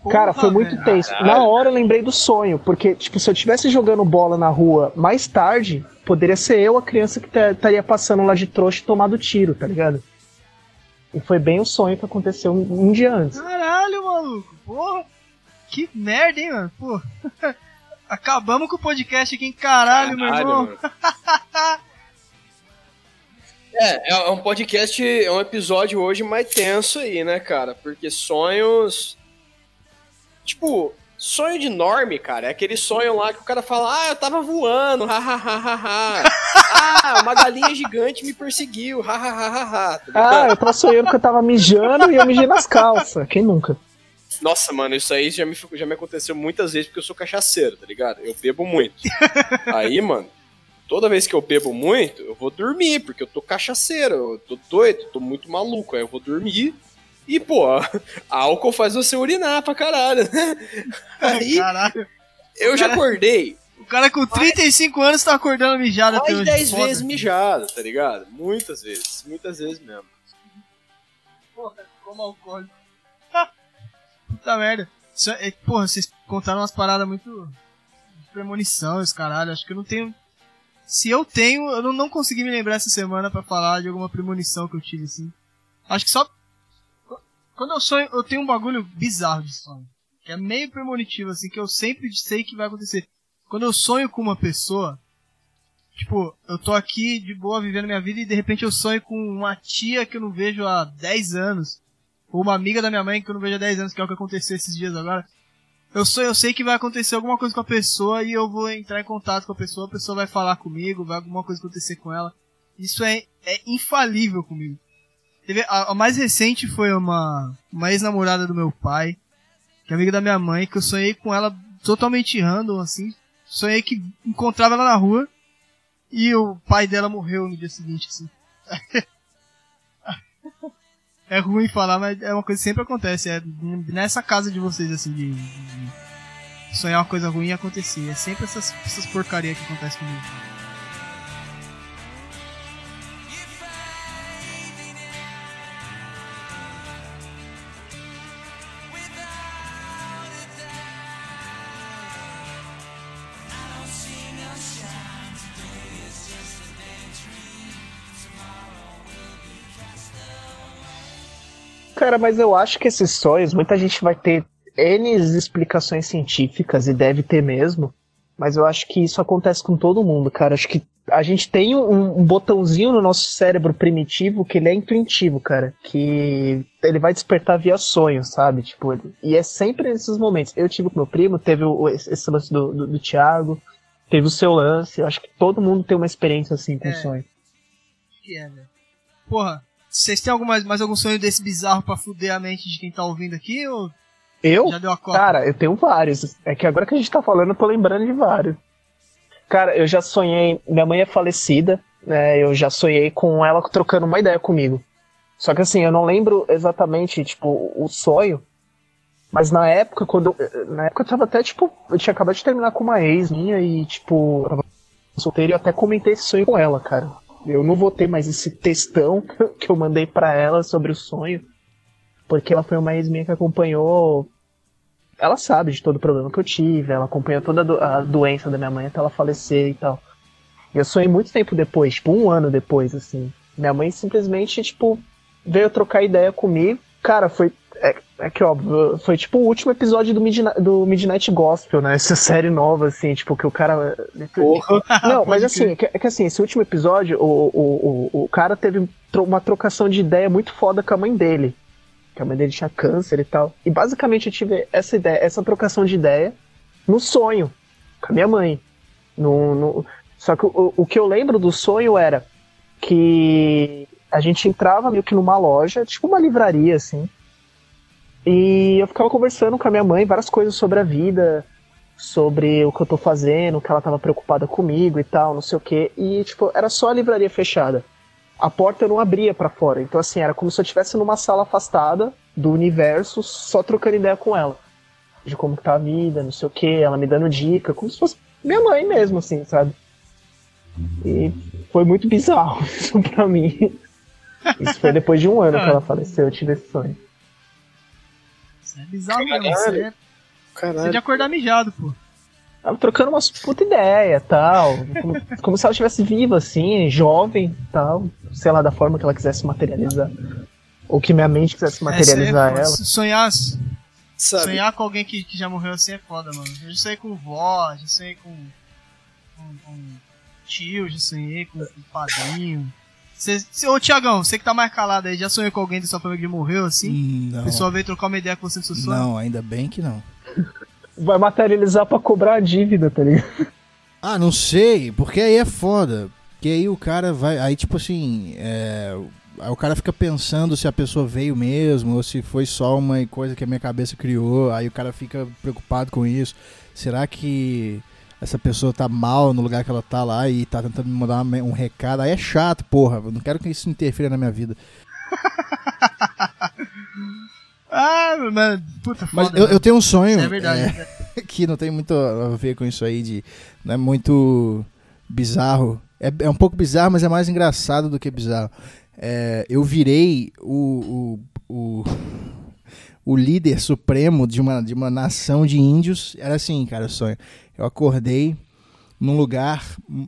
Porra, cara, foi muito velho. tenso. Na hora eu lembrei do sonho, porque, tipo, se eu estivesse jogando bola na rua mais tarde, poderia ser eu a criança que estaria passando lá de trouxa e tomado tiro, tá ligado? E foi bem o sonho que aconteceu um, um dia antes. Caralho, maluco, porra! Que merda, hein, mano? Pô. *laughs* Acabamos com o podcast aqui, em caralho, caralho meu irmão. *laughs* É, é um podcast, é um episódio hoje mais tenso aí, né, cara? Porque sonhos. Tipo, sonho de norme, cara. É aquele sonho lá que o cara fala, ah, eu tava voando, *laughs* hahaha. ah, uma galinha gigante me perseguiu, hahaha. Tá ah, eu tava sonhando que eu tava mijando e eu mijei nas calças. Quem nunca? Nossa, mano, isso aí já me, já me aconteceu muitas vezes porque eu sou cachaceiro, tá ligado? Eu bebo muito. *laughs* aí, mano, toda vez que eu bebo muito, eu vou dormir, porque eu tô cachaceiro, eu tô doido, tô muito maluco, aí eu vou dormir. E, pô, *laughs* álcool faz você urinar pra caralho, né? *laughs* Aí, caralho. eu já acordei. O cara com 35 anos tá acordando mijado até hoje. 10 vezes mijado, tá ligado? Muitas vezes, muitas vezes mesmo. Porra, como alcoólico. Puta merda. É, porra, vocês contaram umas paradas muito de premonição, esse caralho. Acho que eu não tenho se eu tenho, eu não, não consegui me lembrar essa semana para falar de alguma premonição que eu tive, assim. Acho que só. Quando eu sonho, eu tenho um bagulho bizarro de sonho. Que é meio premonitivo, assim, que eu sempre sei que vai acontecer. Quando eu sonho com uma pessoa, tipo, eu tô aqui de boa vivendo minha vida e de repente eu sonho com uma tia que eu não vejo há 10 anos. Uma amiga da minha mãe que eu não vejo há 10 anos, que é o que aconteceu esses dias agora eu, sou, eu sei que vai acontecer alguma coisa com a pessoa e eu vou entrar em contato com a pessoa, a pessoa vai falar comigo, vai alguma coisa acontecer com ela. Isso é, é infalível comigo. A, a mais recente foi uma, uma ex-namorada do meu pai, que é amiga da minha mãe, que eu sonhei com ela totalmente random, assim. Sonhei que encontrava ela na rua e o pai dela morreu no dia seguinte, assim. *laughs* É ruim falar, mas é uma coisa que sempre acontece. É nessa casa de vocês, assim, de, de sonhar uma coisa ruim e acontecer. É sempre essas, essas porcarias que acontecem comigo. Cara, mas eu acho que esses sonhos, muita gente vai ter N explicações científicas, e deve ter mesmo, mas eu acho que isso acontece com todo mundo, cara. Acho que a gente tem um, um, botãozinho no nosso cérebro primitivo que ele é intuitivo, cara. Que ele vai despertar via sonho, sabe? Tipo, ele, e é sempre nesses momentos. Eu tive com meu primo, teve o, esse lance do, do, do Thiago, teve o seu lance. Eu acho que todo mundo tem uma experiência assim com é. sonho. Que é, velho. Porra, vocês têm mais, algum sonho desse bizarro pra fuder a mente de quem tá ouvindo aqui? Ou eu? Já deu a Cara, eu tenho vários. É que agora que a gente tá falando, eu tô lembrando de vários. Cara, eu já sonhei. Minha mãe é falecida, né? Eu já sonhei com ela trocando uma ideia comigo. Só que assim, eu não lembro exatamente, tipo, o sonho. Mas na época, quando. Na época eu tava até, tipo, eu tinha acabado de terminar com uma ex minha e, tipo, eu tava solteiro e eu até comentei esse sonho com ela, cara. Eu não vou ter mais esse textão *laughs* que eu mandei para ela sobre o sonho. Porque ela foi uma ex minha que acompanhou ela sabe de todo o problema que eu tive, ela acompanhou toda a doença da minha mãe até ela falecer e tal. E eu sonhei muito tempo depois, tipo um ano depois, assim. Minha mãe simplesmente, tipo, veio trocar ideia comigo. Cara, foi. É, que óbvio, foi tipo o último episódio do Midnight, do Midnight Gospel, né? Essa série nova, assim, tipo, que o cara. Porra. *laughs* Não, mas assim, é que, é que, assim, esse último episódio, o, o, o, o cara teve uma trocação de ideia muito foda com a mãe dele que a mãe dele tinha câncer e tal. E basicamente eu tive essa ideia, essa trocação de ideia no sonho com a minha mãe. No, no... Só que o, o que eu lembro do sonho era que a gente entrava meio que numa loja, tipo uma livraria, assim. E eu ficava conversando com a minha mãe várias coisas sobre a vida, sobre o que eu tô fazendo, que ela tava preocupada comigo e tal, não sei o quê. E, tipo, era só a livraria fechada a porta não abria para fora. Então, assim, era como se eu estivesse numa sala afastada do universo, só trocando ideia com ela. De como tá a vida, não sei o que, ela me dando dica, como se fosse minha mãe mesmo, assim, sabe? E foi muito bizarro *laughs* isso pra mim. Isso foi depois de um ano que ela faleceu, eu tive esse sonho. É bizarro mesmo, você. Caralho. Você de acordar mijado, pô. Tava trocando umas puta ideia tal. Como, *laughs* como, se ela estivesse viva, assim, jovem tal. Sei lá, da forma que ela quisesse materializar. Ou que minha mente quisesse é, materializar é, ela. Sonhar, sonhar com alguém que, que já morreu assim é foda, mano. Eu já sonhei com vó, já sonhei com, com, com tio, já sonhei com, com padrinho. Cê, cê, ô Tiagão, você que tá mais calado aí, já sonhou com alguém da sua família que morreu assim? Não. A pessoa veio trocar uma ideia com você no seu sonho? Não, ainda bem que não vai materializar para cobrar a dívida, tá ligado? Ah, não sei, porque aí é foda. Porque aí o cara vai. Aí, tipo assim. É, aí o cara fica pensando se a pessoa veio mesmo ou se foi só uma coisa que a minha cabeça criou. Aí o cara fica preocupado com isso. Será que essa pessoa tá mal no lugar que ela tá lá e tá tentando me mandar um recado? Aí é chato, porra. Eu não quero que isso interfira na minha vida. *laughs* Ah, mano, puta Mas foda, eu, eu, tenho um sonho. É verdade. É, *laughs* que não tem muito a ver com isso aí de. Não é muito bizarro. É, é um pouco bizarro, mas é mais engraçado do que bizarro. É, eu virei o, o, o, *laughs* o, líder supremo de uma, de uma nação de índios. Era assim, cara, o sonho. Eu acordei num lugar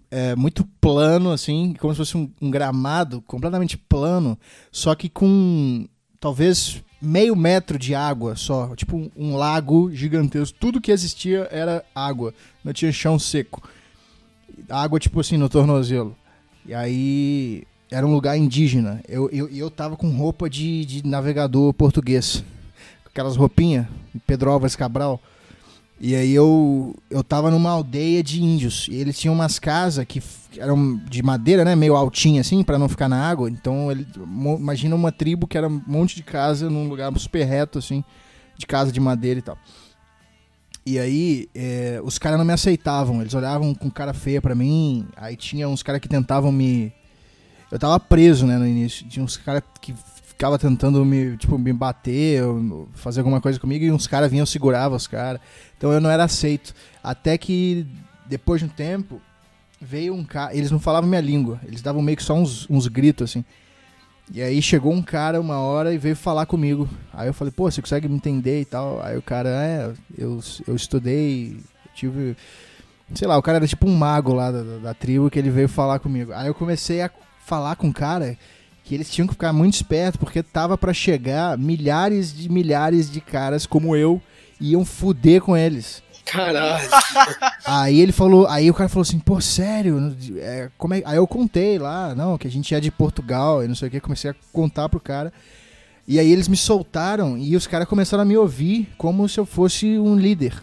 é, muito plano, assim, como se fosse um, um gramado completamente plano, só que com talvez meio metro de água só, tipo um, um, lago gigantesco. Tudo que existia era água, não tinha chão seco. Água, tipo assim, no tornozelo. E aí era um lugar indígena. Eu, eu, eu tava com roupa de, de navegador português. Aquelas roupinhas, Pedro Álvares Cabral. E aí eu, eu tava numa aldeia de índios. E eles tinham umas casas que eram de madeira, né? Meio altinha assim, para não ficar na água. Então, ele, imagina uma tribo que era um monte de casa num lugar super reto, assim, de casa de madeira e tal. E aí, é, os caras não me aceitavam. Eles olhavam com cara feia para mim. Aí tinha uns caras que tentavam me. Eu tava preso, né, no início. Tinha uns caras que ficava tentando me, tipo, me bater, fazer alguma coisa comigo, e uns caras vinham segurava os caras. Então eu não era aceito. Até que, depois de um tempo, veio um cara. Eles não falavam minha língua, eles davam meio que só uns, uns gritos assim. E aí chegou um cara uma hora e veio falar comigo. Aí eu falei, pô, você consegue me entender e tal? Aí o cara, é, eu, eu estudei, tive. Sei lá, o cara era tipo um mago lá da, da, da tribo que ele veio falar comigo. Aí eu comecei a falar com o cara que eles tinham que ficar muito espertos porque tava para chegar milhares de milhares de caras como eu iam fuder com eles. Caralho. *laughs* Aí ele falou, aí o cara falou assim, pô, sério? É, como é? Aí eu contei lá, não, que a gente é de Portugal e não sei o que, comecei a contar pro cara. E aí eles me soltaram e os caras começaram a me ouvir como se eu fosse um líder.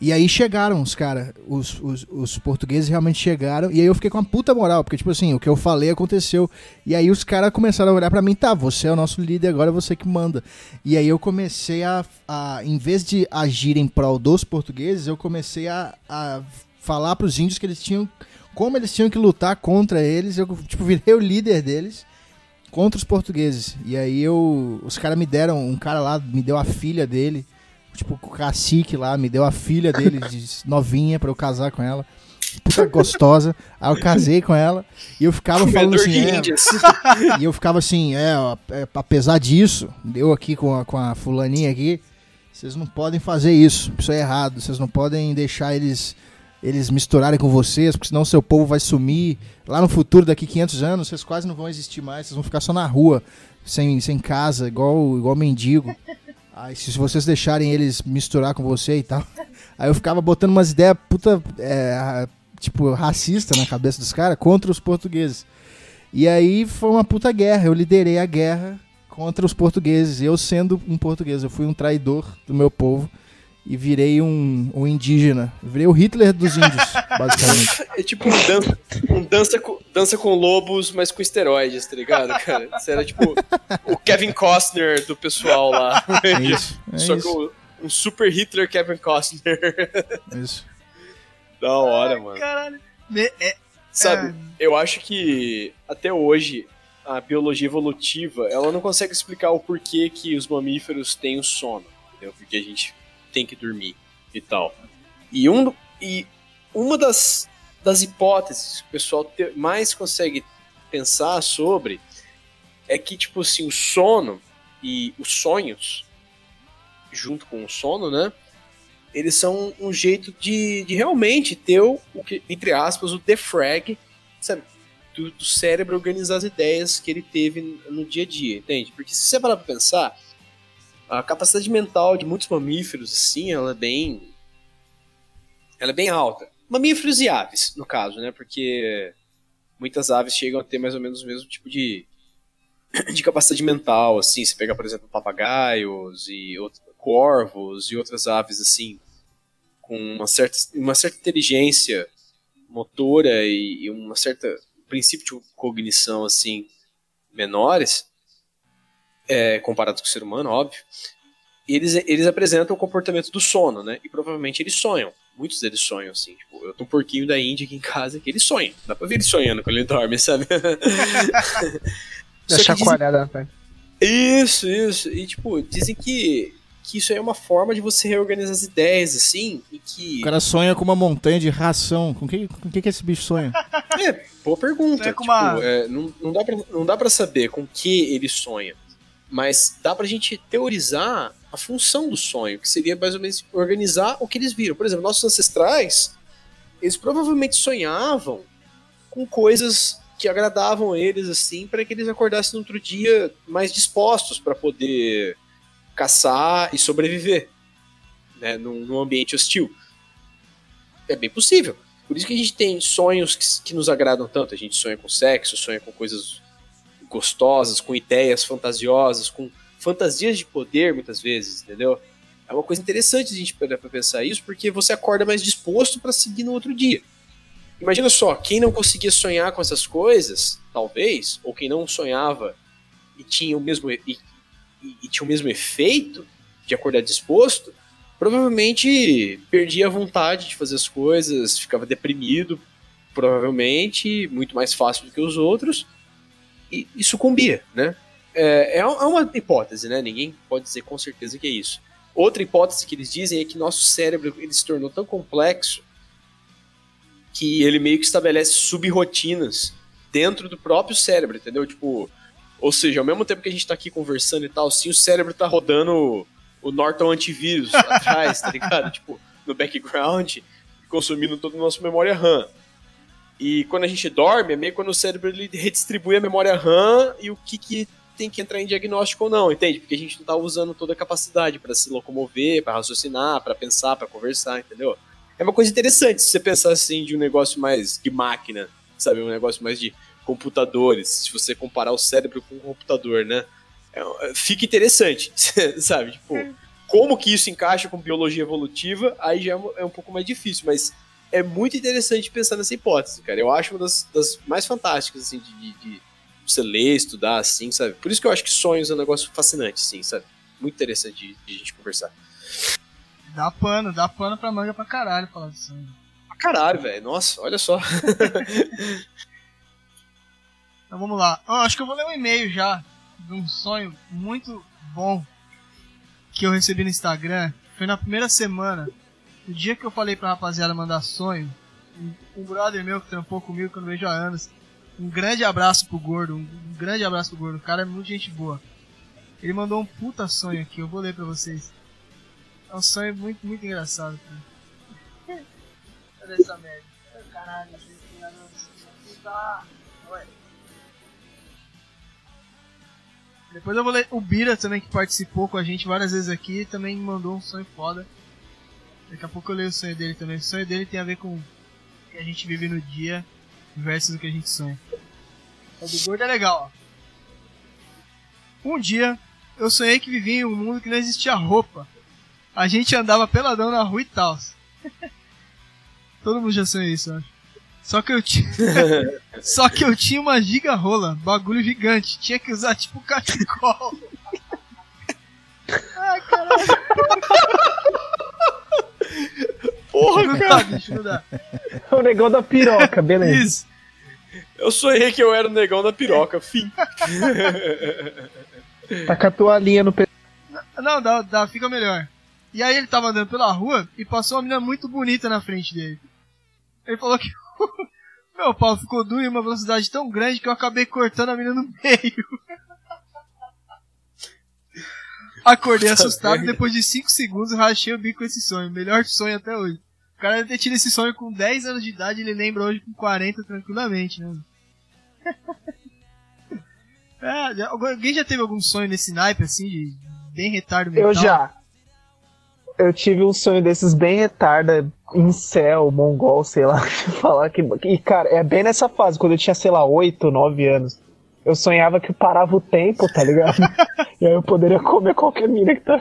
E aí chegaram os caras, os, os, os, portugueses realmente chegaram, e aí eu fiquei com uma puta moral, porque, tipo assim, o que eu falei aconteceu. E aí os caras começaram a olhar para mim, tá, você é o nosso líder, agora é você que manda. E aí eu comecei a, a em vez de agir em prol dos portugueses, eu comecei a, a falar pros índios que eles tinham, como eles tinham que lutar contra eles, eu, tipo, virei o líder deles contra os portugueses. E aí eu, os caras me deram, um cara lá me deu a filha dele, tipo, o cacique lá me deu a filha dele de *laughs* novinha para eu casar com ela. Puta gostosa. Aí eu casei com ela e eu ficava falando assim. É, e eu ficava assim, é, é, apesar disso, eu aqui com a, com a fulaninha aqui, vocês não podem fazer isso. Isso é errado. Vocês não podem deixar eles eles misturarem com vocês, porque senão seu povo vai sumir. Lá no futuro, daqui 500 anos, vocês quase não vão existir mais, vocês vão ficar só na rua, sem, sem casa, igual, igual mendigo. Aí se vocês deixarem eles misturar com você e tal. *laughs* Aí eu ficava botando umas ideias puta, é, tipo, racista na cabeça dos caras contra os portugueses. E aí foi uma puta guerra. Eu liderei a guerra contra os portugueses. Eu sendo um português, eu fui um traidor do meu povo e virei um, um indígena. virei o Hitler dos índios, *laughs* basicamente. É tipo um dança, um dança, com, dança com lobos, mas com esteroides, tá ligado, cara? Você era tipo o Kevin Costner do pessoal lá. É isso, *laughs* é Só isso. que um super Hitler Kevin Costner. Isso. *laughs* Da hora, mano. Caralho. É- Sabe, eu acho que até hoje a biologia evolutiva, ela não consegue explicar o porquê que os mamíferos têm o sono, entendeu? Porque a gente tem que dormir e tal. E, um, e uma das, das hipóteses que o pessoal te- mais consegue pensar sobre é que, tipo assim, o sono e os sonhos, junto com o sono, né? Eles são um jeito de, de realmente ter o, o que, entre aspas, o defrag, sabe? Do, do cérebro organizar as ideias que ele teve no dia a dia, entende? Porque se você parar pra pensar, a capacidade mental de muitos mamíferos, assim, ela é bem. Ela é bem alta. Mamíferos e aves, no caso, né? Porque muitas aves chegam a ter mais ou menos o mesmo tipo de, de capacidade mental, assim. Você pega, por exemplo, papagaios e corvos e outras aves, assim, com uma certa, uma certa inteligência motora e, e uma certa princípio de cognição, assim, menores, é, comparados com o ser humano, óbvio, eles, eles apresentam o comportamento do sono, né? E provavelmente eles sonham. Muitos deles sonham, assim. Tipo, eu tenho um porquinho da Índia aqui em casa que ele sonha. Dá pra ver ele sonhando quando ele dorme, sabe? *laughs* Dá chacoalhada na frente. Isso, isso. E, tipo, dizem que, que isso aí é uma forma de você reorganizar as ideias, assim, e que... O cara sonha com uma montanha de ração. Com que, com que, que esse bicho sonha? É, boa pergunta. Com Tipo, uma- é, não, não, dá pra, não dá pra saber com que ele sonha. Mas dá pra gente teorizar a função do sonho, que seria mais ou menos organizar o que eles viram. Por exemplo, nossos ancestrais, eles provavelmente sonhavam com coisas que agradavam eles, assim, para que eles acordassem no outro dia mais dispostos para poder caçar e sobreviver né, num, num ambiente hostil. É bem possível. Por isso que a gente tem sonhos que, que nos agradam tanto. A gente sonha com sexo, sonha com coisas gostosas, com ideias fantasiosas, com fantasias de poder, muitas vezes, entendeu? É uma coisa interessante a gente parar pra pensar isso, porque você acorda mais disposto para seguir no outro dia. Imagina só, quem não conseguia sonhar com essas coisas, talvez, ou quem não sonhava e tinha o mesmo, e, e- e tinha o mesmo efeito de acordar disposto, provavelmente perdia a vontade de fazer as coisas, ficava deprimido, provavelmente, muito mais fácil do que os outros, e, e sucumbia, né? É, é uma hipótese, né? Ninguém pode dizer com certeza que é isso. Outra hipótese que eles dizem é que nosso cérebro ele se tornou tão complexo que ele meio que estabelece subrotinas dentro do próprio cérebro, entendeu? Tipo, ou seja, ao mesmo tempo que a gente tá aqui conversando e tal, sim, o cérebro tá rodando o, o Norton antivírus *laughs* atrás, tá ligado? Tipo, no background, consumindo toda a nossa memória RAM. E quando a gente dorme, é meio quando o cérebro ele redistribui a memória RAM e o que, que tem que entrar em diagnóstico ou não, entende? Porque a gente não tá usando toda a capacidade para se locomover, para raciocinar, para pensar, para conversar, entendeu? É uma coisa interessante se você pensar assim de um negócio mais de máquina, sabe? Um negócio mais de computadores, se você comparar o cérebro com o computador, né? É, fica interessante, *laughs* sabe? Tipo, como que isso encaixa com biologia evolutiva, aí já é um pouco mais difícil, mas é muito interessante pensar nessa hipótese, cara. Eu acho uma das, das mais fantásticas, assim, de, de, você ler, estudar, assim, sabe? Por isso que eu acho que sonhos é um negócio fascinante, sim, sabe? Muito interessante de, de a gente conversar. Dá pano, dá pano pra manga pra caralho falar de sonho. Pra caralho, velho. Nossa, olha só. *laughs* então vamos lá. Oh, acho que eu vou ler um e-mail já de um sonho muito bom que eu recebi no Instagram. Foi na primeira semana o dia que eu falei pra rapaziada mandar sonho, um, um brother meu que trampou comigo que eu não vejo há anos, um grande abraço pro gordo, um, um, grande abraço pro gordo, o cara é muito gente boa. Ele mandou um puta sonho aqui, eu vou ler pra vocês. É um sonho muito, muito engraçado, cara. *laughs* Olha essa merda. Caralho, tá. Depois eu vou ler o Bira também, que participou com a gente várias vezes aqui, também mandou um sonho foda. Daqui a pouco eu leio o sonho dele também. O sonho dele tem a ver com o que a gente vive no dia versus o que a gente sonha. O do gordo é legal, ó. Um dia, eu sonhei que vivia em um mundo que não existia roupa. A gente andava peladão na rua e tal. *laughs* Todo mundo já sonhou isso, eu acho. Só que eu tinha. *laughs* Só que eu tinha uma giga rola, bagulho gigante. Tinha que usar tipo cachecol. *laughs* Ai, caralho. Porra, não cara. Dá, bicho, não dá. O negão da piroca, beleza. Isso. Eu sonhei que eu era o negão da piroca, fim. *laughs* Tá com a toalhinha no peito. Não, dá, dá, fica melhor. E aí ele tava andando pela rua e passou uma menina muito bonita na frente dele. Ele falou que *laughs* meu pau ficou duro em uma velocidade tão grande que eu acabei cortando a menina no meio. Acordei assustado e *laughs* depois de 5 segundos rachei o bico com esse sonho. Melhor sonho até hoje. O cara deve ter tido esse sonho com 10 anos de idade e ele lembra hoje com 40 tranquilamente, né? *laughs* é, alguém já teve algum sonho nesse naipe assim, de bem retardo mental? Eu já. Eu tive um sonho desses bem retarda, incel, mongol, sei lá, *laughs* falar que. E, cara, é bem nessa fase, quando eu tinha, sei lá, 8, 9 anos. Eu sonhava que parava o tempo, tá ligado? *laughs* e aí eu poderia comer qualquer mina que tá.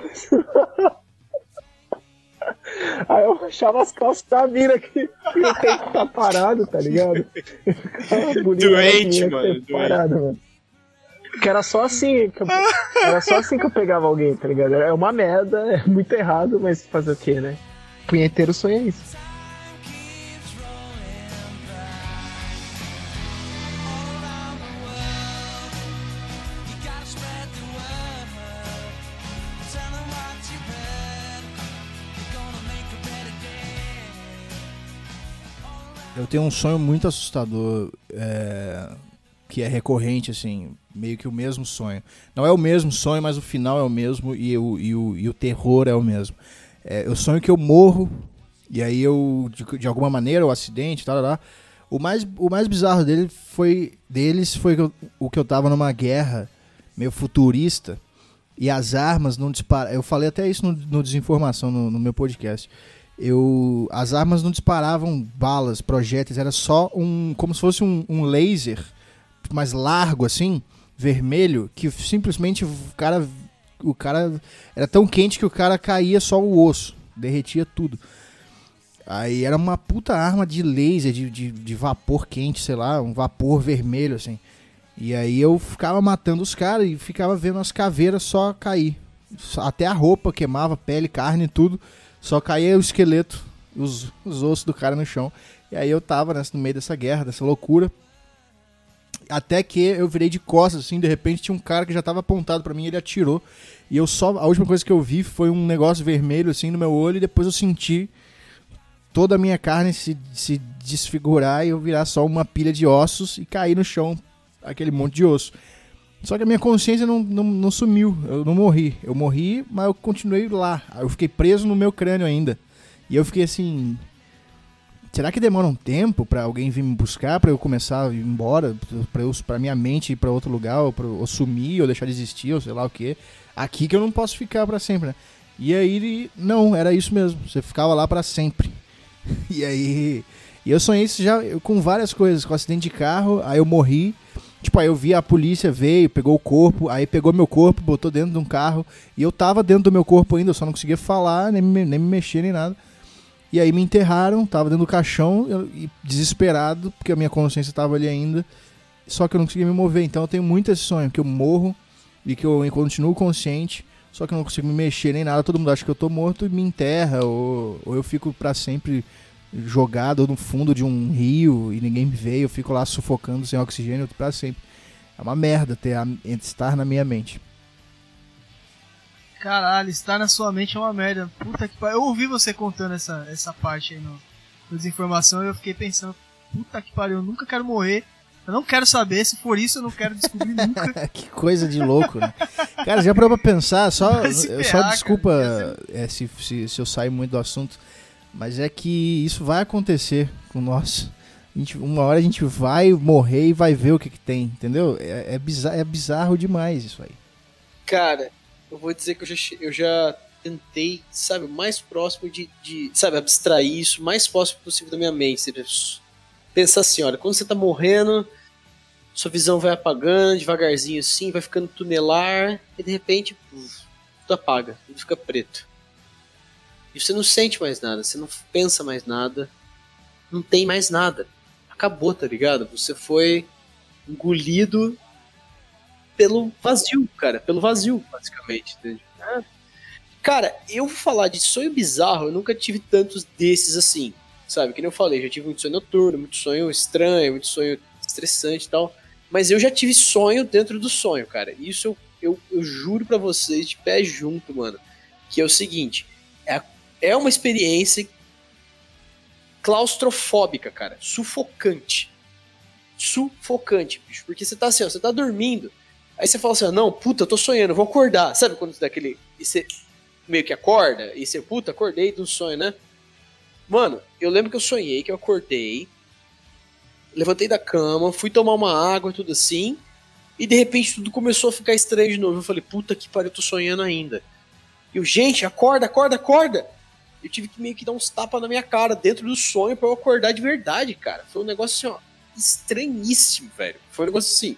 Aí eu achava as calças da mina que, que o tempo tá parado, tá ligado? *laughs* Doente, mano, doente. Parado, mano. Que era só assim que eu, era só assim que eu pegava alguém, tá ligado? É uma merda, é muito errado, mas fazer o quê, né? Punheteiro sonha isso. Eu tenho um sonho muito assustador, é, que é recorrente, assim, meio que o mesmo sonho. Não é o mesmo sonho, mas o final é o mesmo e o, e o, e o terror é o mesmo. É, eu sonho que eu morro, e aí eu, de, de alguma maneira, o acidente, tal, tal, tal. O mais, o mais bizarro dele foi, deles foi que eu- o que eu tava numa guerra meio futurista e as armas não disparavam. Eu falei até isso no, no Desinformação, no, no meu podcast. Eu, as armas não disparavam balas, projéteis, era só um. como se fosse um, um laser mais largo assim, vermelho, que simplesmente o cara. O cara. Era tão quente que o cara caía só o osso, derretia tudo. Aí era uma puta arma de laser, de, de, de vapor quente, sei lá, um vapor vermelho, assim. E aí eu ficava matando os caras e ficava vendo as caveiras só cair. Até a roupa queimava, pele, carne, tudo. Só caía o esqueleto, os, os ossos do cara no chão. E aí eu tava nessa, no meio dessa guerra, dessa loucura. Até que eu virei de costas, assim, de repente tinha um cara que já tava apontado pra mim, ele atirou. E eu só. A última coisa que eu vi foi um negócio vermelho, assim, no meu olho, e depois eu senti toda a minha carne se, se desfigurar e eu virar só uma pilha de ossos e cair no chão, aquele monte de osso. Só que a minha consciência não, não, não sumiu, eu não morri. Eu morri, mas eu continuei lá. Eu fiquei preso no meu crânio ainda. E eu fiquei assim. será que demora um tempo pra alguém vir me buscar, pra eu começar a ir embora, pra, eu, pra minha mente ir pra outro lugar, ou, pra, ou sumir, ou deixar de existir, ou sei lá o que. Aqui que eu não posso ficar pra sempre, né? E aí, não, era isso mesmo. Você ficava lá pra sempre. *laughs* E aí. E eu sonhei isso já com várias coisas, com acidente de carro, aí eu morri. Tipo, aí eu vi a polícia veio, pegou o corpo, aí pegou meu corpo, botou dentro de um carro, e eu tava dentro do meu corpo ainda, eu só não conseguia falar, nem me, nem me mexer, nem nada. E aí me enterraram, tava dentro do caixão, eu, desesperado, porque a minha consciência tava ali ainda, só que eu não conseguia me mover. Então eu tenho muito esse sonho, que eu morro e que eu continuo consciente, só que eu não consigo me mexer nem nada, todo mundo acha que eu tô morto e me enterra, ou, ou eu fico para sempre jogado no fundo de um rio e ninguém me vê, eu fico lá sufocando sem oxigênio para sempre. É uma merda ter a, estar na minha mente. Caralho, estar na sua mente é uma merda. Puta que pariu. Eu ouvi você contando essa, essa parte aí no, no Desinformação e eu fiquei pensando, puta que pariu, eu nunca quero morrer. Eu não quero saber, se for isso eu não quero descobrir *laughs* nunca. que coisa de louco, né? Cara, já parou pra pensar, só, *laughs* se só ferrar, desculpa cara, é, se, se, se eu sair muito do assunto, mas é que isso vai acontecer com nós. Gente- uma hora a gente vai morrer e vai ver o que, que tem, entendeu? É, é, bizarro, é bizarro demais isso aí. Cara, eu vou dizer que eu já, eu já tentei, sabe, mais próximo de, de, sabe, abstrair isso, mais próximo possível da minha mente. Pensar assim, olha, quando você tá morrendo, sua visão vai apagando devagarzinho assim, vai ficando tunelar, e de repente, tudo apaga, tudo fica preto. E você não sente mais nada, você não pensa mais nada, não tem mais nada. Acabou, tá ligado? Você foi engolido pelo vazio, cara. Pelo vazio, basicamente. Entende? Cara, eu vou falar de sonho bizarro, eu nunca tive tantos desses assim. Sabe? Que nem eu falei, já tive muito sonho noturno, muito sonho estranho, muito sonho estressante e tal. Mas eu já tive sonho dentro do sonho, cara. Isso eu, eu, eu juro pra vocês de pé junto, mano. Que é o seguinte: é, uma experiência claustrofóbica, cara. Sufocante. Sufocante, bicho. Porque você tá assim, ó, você tá dormindo. Aí você fala assim, ó, não, puta, eu tô sonhando, vou acordar. Sabe quando você dá aquele. E você meio que acorda, e você, puta, acordei do sonho, né? Mano, eu lembro que eu sonhei, que eu acordei, levantei da cama, fui tomar uma água e tudo assim, e de repente tudo começou a ficar estranho de novo. Eu falei, puta que pariu, eu tô sonhando ainda. E eu, gente, acorda, acorda, acorda! Eu tive que meio que dar uns tapas na minha cara dentro do sonho pra eu acordar de verdade, cara. Foi um negócio assim, ó, estranhíssimo, velho. Foi um negócio assim,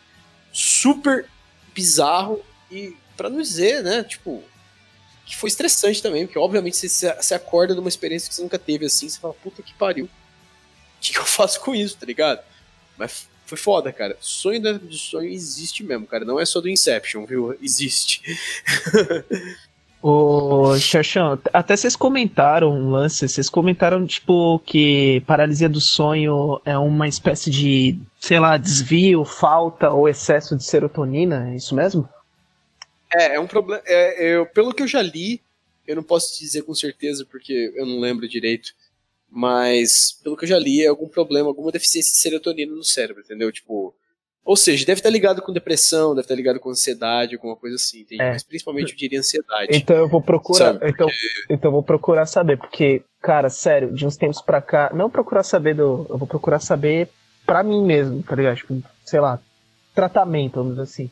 super bizarro e, pra não dizer, né, tipo, que foi estressante também, porque obviamente você, você acorda de uma experiência que você nunca teve assim, você fala, puta que pariu. O que, que eu faço com isso, tá ligado? Mas foi foda, cara. Sonho dentro do sonho existe mesmo, cara. Não é só do Inception, viu? Existe. *laughs* Ô, Xaxão, até vocês comentaram um lance, vocês comentaram, tipo, que paralisia do sonho é uma espécie de, sei lá, desvio, falta ou excesso de serotonina, é isso mesmo? É, é um problema. É, eu, pelo que eu já li, eu não posso dizer com certeza porque eu não lembro direito. Mas, pelo que eu já li, é algum problema, alguma deficiência de serotonina no cérebro, entendeu? Tipo. Ou seja, deve estar ligado com depressão, deve estar ligado com ansiedade, alguma coisa assim? É. Mas principalmente eu diria ansiedade. Então eu vou procurar, Sabe, então, então eu vou procurar saber, porque, cara, sério, de uns tempos pra cá, não procurar saber do, eu vou procurar saber pra mim mesmo, tá ligado? Tipo, sei lá, tratamento, vamos dizer assim.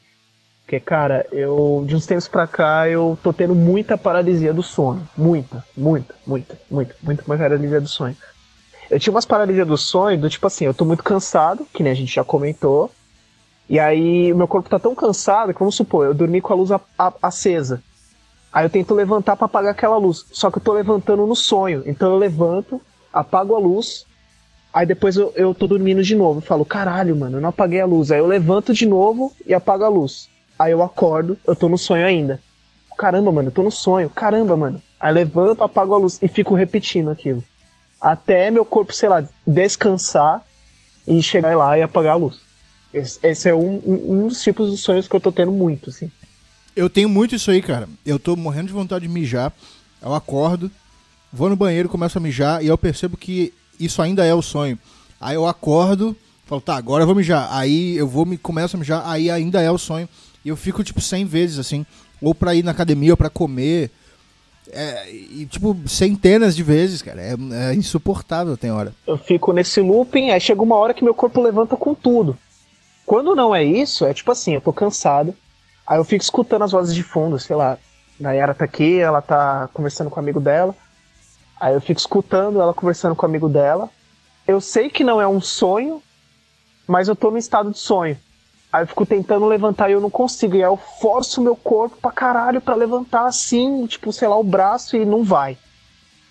Porque, cara, eu, de uns tempos pra cá, eu tô tendo muita paralisia do sono. Muita, muita, muita, muita, muita paralisia do sonho. Eu tinha umas paralisias do sonho, do tipo assim, eu tô muito cansado, que nem a gente já comentou. E aí, meu corpo tá tão cansado que, vamos supor, eu dormi com a luz a- a- acesa. Aí eu tento levantar pra apagar aquela luz. Só que eu tô levantando no sonho. Então eu levanto, apago a luz. Aí depois eu, eu tô dormindo de novo. Eu falo, caralho, mano, eu não apaguei a luz. Aí eu levanto de novo e apago a luz. Aí eu acordo, eu tô no sonho ainda. Caramba, mano, eu tô no sonho. Caramba, mano. Aí levanto, apago a luz e fico repetindo aquilo. Até meu corpo, sei lá, descansar e chegar lá e apagar a luz. Esse, esse é um, um, um dos tipos de sonhos que eu tô tendo muito, assim. Eu tenho muito isso aí, cara. Eu tô morrendo de vontade de mijar. Eu acordo, vou no banheiro, começo a mijar e eu percebo que isso ainda é o sonho. Aí eu acordo, falo, tá, agora eu vou mijar. Aí eu vou me começo a mijar, aí ainda é o sonho. E eu fico tipo 100 vezes assim, ou pra ir na academia ou pra comer. É, e, tipo, centenas de vezes, cara. É, é insuportável, tem hora. Eu fico nesse looping, aí chega uma hora que meu corpo levanta com tudo. Quando não é isso, é tipo assim, eu tô cansado. Aí eu fico escutando as vozes de fundo, sei lá. Nayara tá aqui, ela tá conversando com o amigo dela. Aí eu fico escutando ela conversando com o amigo dela. Eu sei que não é um sonho, mas eu tô no estado de sonho. Aí eu fico tentando levantar e eu não consigo. E aí eu forço o meu corpo pra caralho pra levantar assim, tipo, sei lá, o braço e não vai.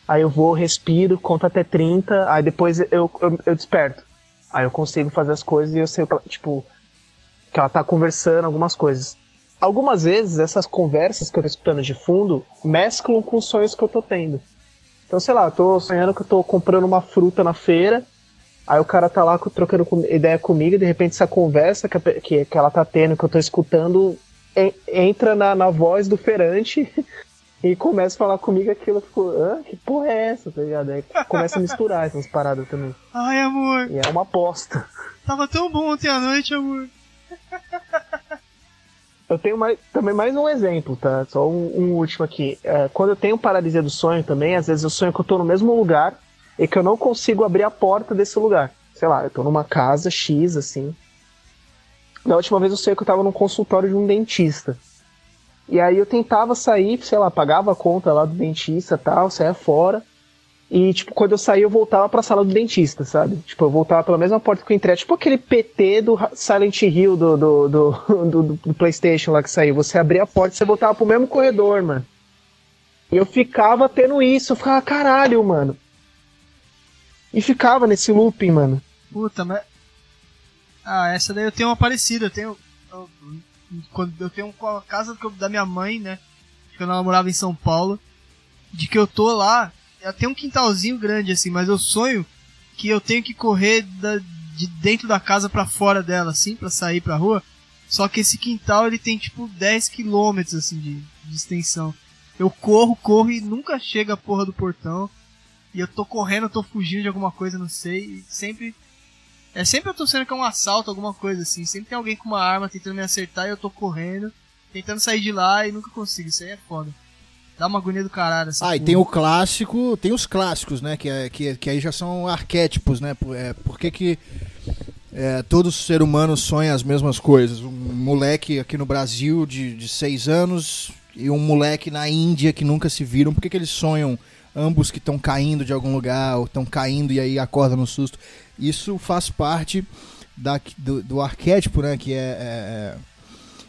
Aí eu vou, respiro, conto até 30, aí depois eu, eu, eu desperto. Aí eu consigo fazer as coisas e eu sei, tipo, que ela tá conversando algumas coisas. Algumas vezes essas conversas que eu tô escutando de fundo mesclam com os sonhos que eu tô tendo. Então, sei lá, eu tô sonhando que eu tô comprando uma fruta na feira Aí o cara tá lá trocando ideia comigo e de repente essa conversa que, que, que ela tá tendo, que eu tô escutando, entra na, na voz do feirante e começa a falar comigo aquilo, tipo, ah, que porra é essa, tá ligado? Aí começa a misturar essas paradas também. Ai, amor. E é uma aposta. Tava tão bom ontem à noite, amor. Eu tenho mais, também mais um exemplo, tá? Só um, um último aqui. É, quando eu tenho paralisia do sonho também, às vezes eu sonho que eu tô no mesmo lugar e que eu não consigo abrir a porta desse lugar. Sei lá, eu tô numa casa X, assim. Da última vez eu sei que eu tava num consultório de um dentista. E aí eu tentava sair, sei lá, pagava a conta lá do dentista e tal, saia fora. E, tipo, quando eu saía, eu voltava pra sala do dentista, sabe? Tipo, eu voltava pela mesma porta que eu entrei. Tipo aquele PT do Silent Hill do, do, do, *laughs* do, do PlayStation lá que saiu. Você abria a porta e você voltava pro mesmo corredor, mano. E eu ficava tendo isso. Eu ficava, caralho, mano. E ficava nesse looping, mano. Puta, mas. Ah, essa daí eu tenho uma parecida. Eu tenho. Quando eu tenho a casa da minha mãe, né? Quando ela morava em São Paulo. De que eu tô lá. Ela tem um quintalzinho grande assim, mas eu sonho que eu tenho que correr da, de dentro da casa para fora dela, assim, para sair pra rua. Só que esse quintal ele tem tipo 10 quilômetros assim de, de extensão. Eu corro, corro e nunca chega a porra do portão e eu tô correndo, eu tô fugindo de alguma coisa, não sei, e sempre. É sempre eu tô sendo que é um assalto, alguma coisa assim. Sempre tem alguém com uma arma tentando me acertar e eu tô correndo, tentando sair de lá e nunca consigo. Isso aí é foda. Dá uma agonia do caralho. ah, e tem o clássico, tem os clássicos, né? Que, é, que, que aí já são arquétipos, né? Por, é, por que que é, todo ser humano sonha as mesmas coisas? Um moleque aqui no Brasil de, de seis anos e um moleque na Índia que nunca se viram, por que, que eles sonham ambos que estão caindo de algum lugar, ou estão caindo e aí acorda no susto. Isso faz parte da, do, do arquétipo, né? Que é, é, é,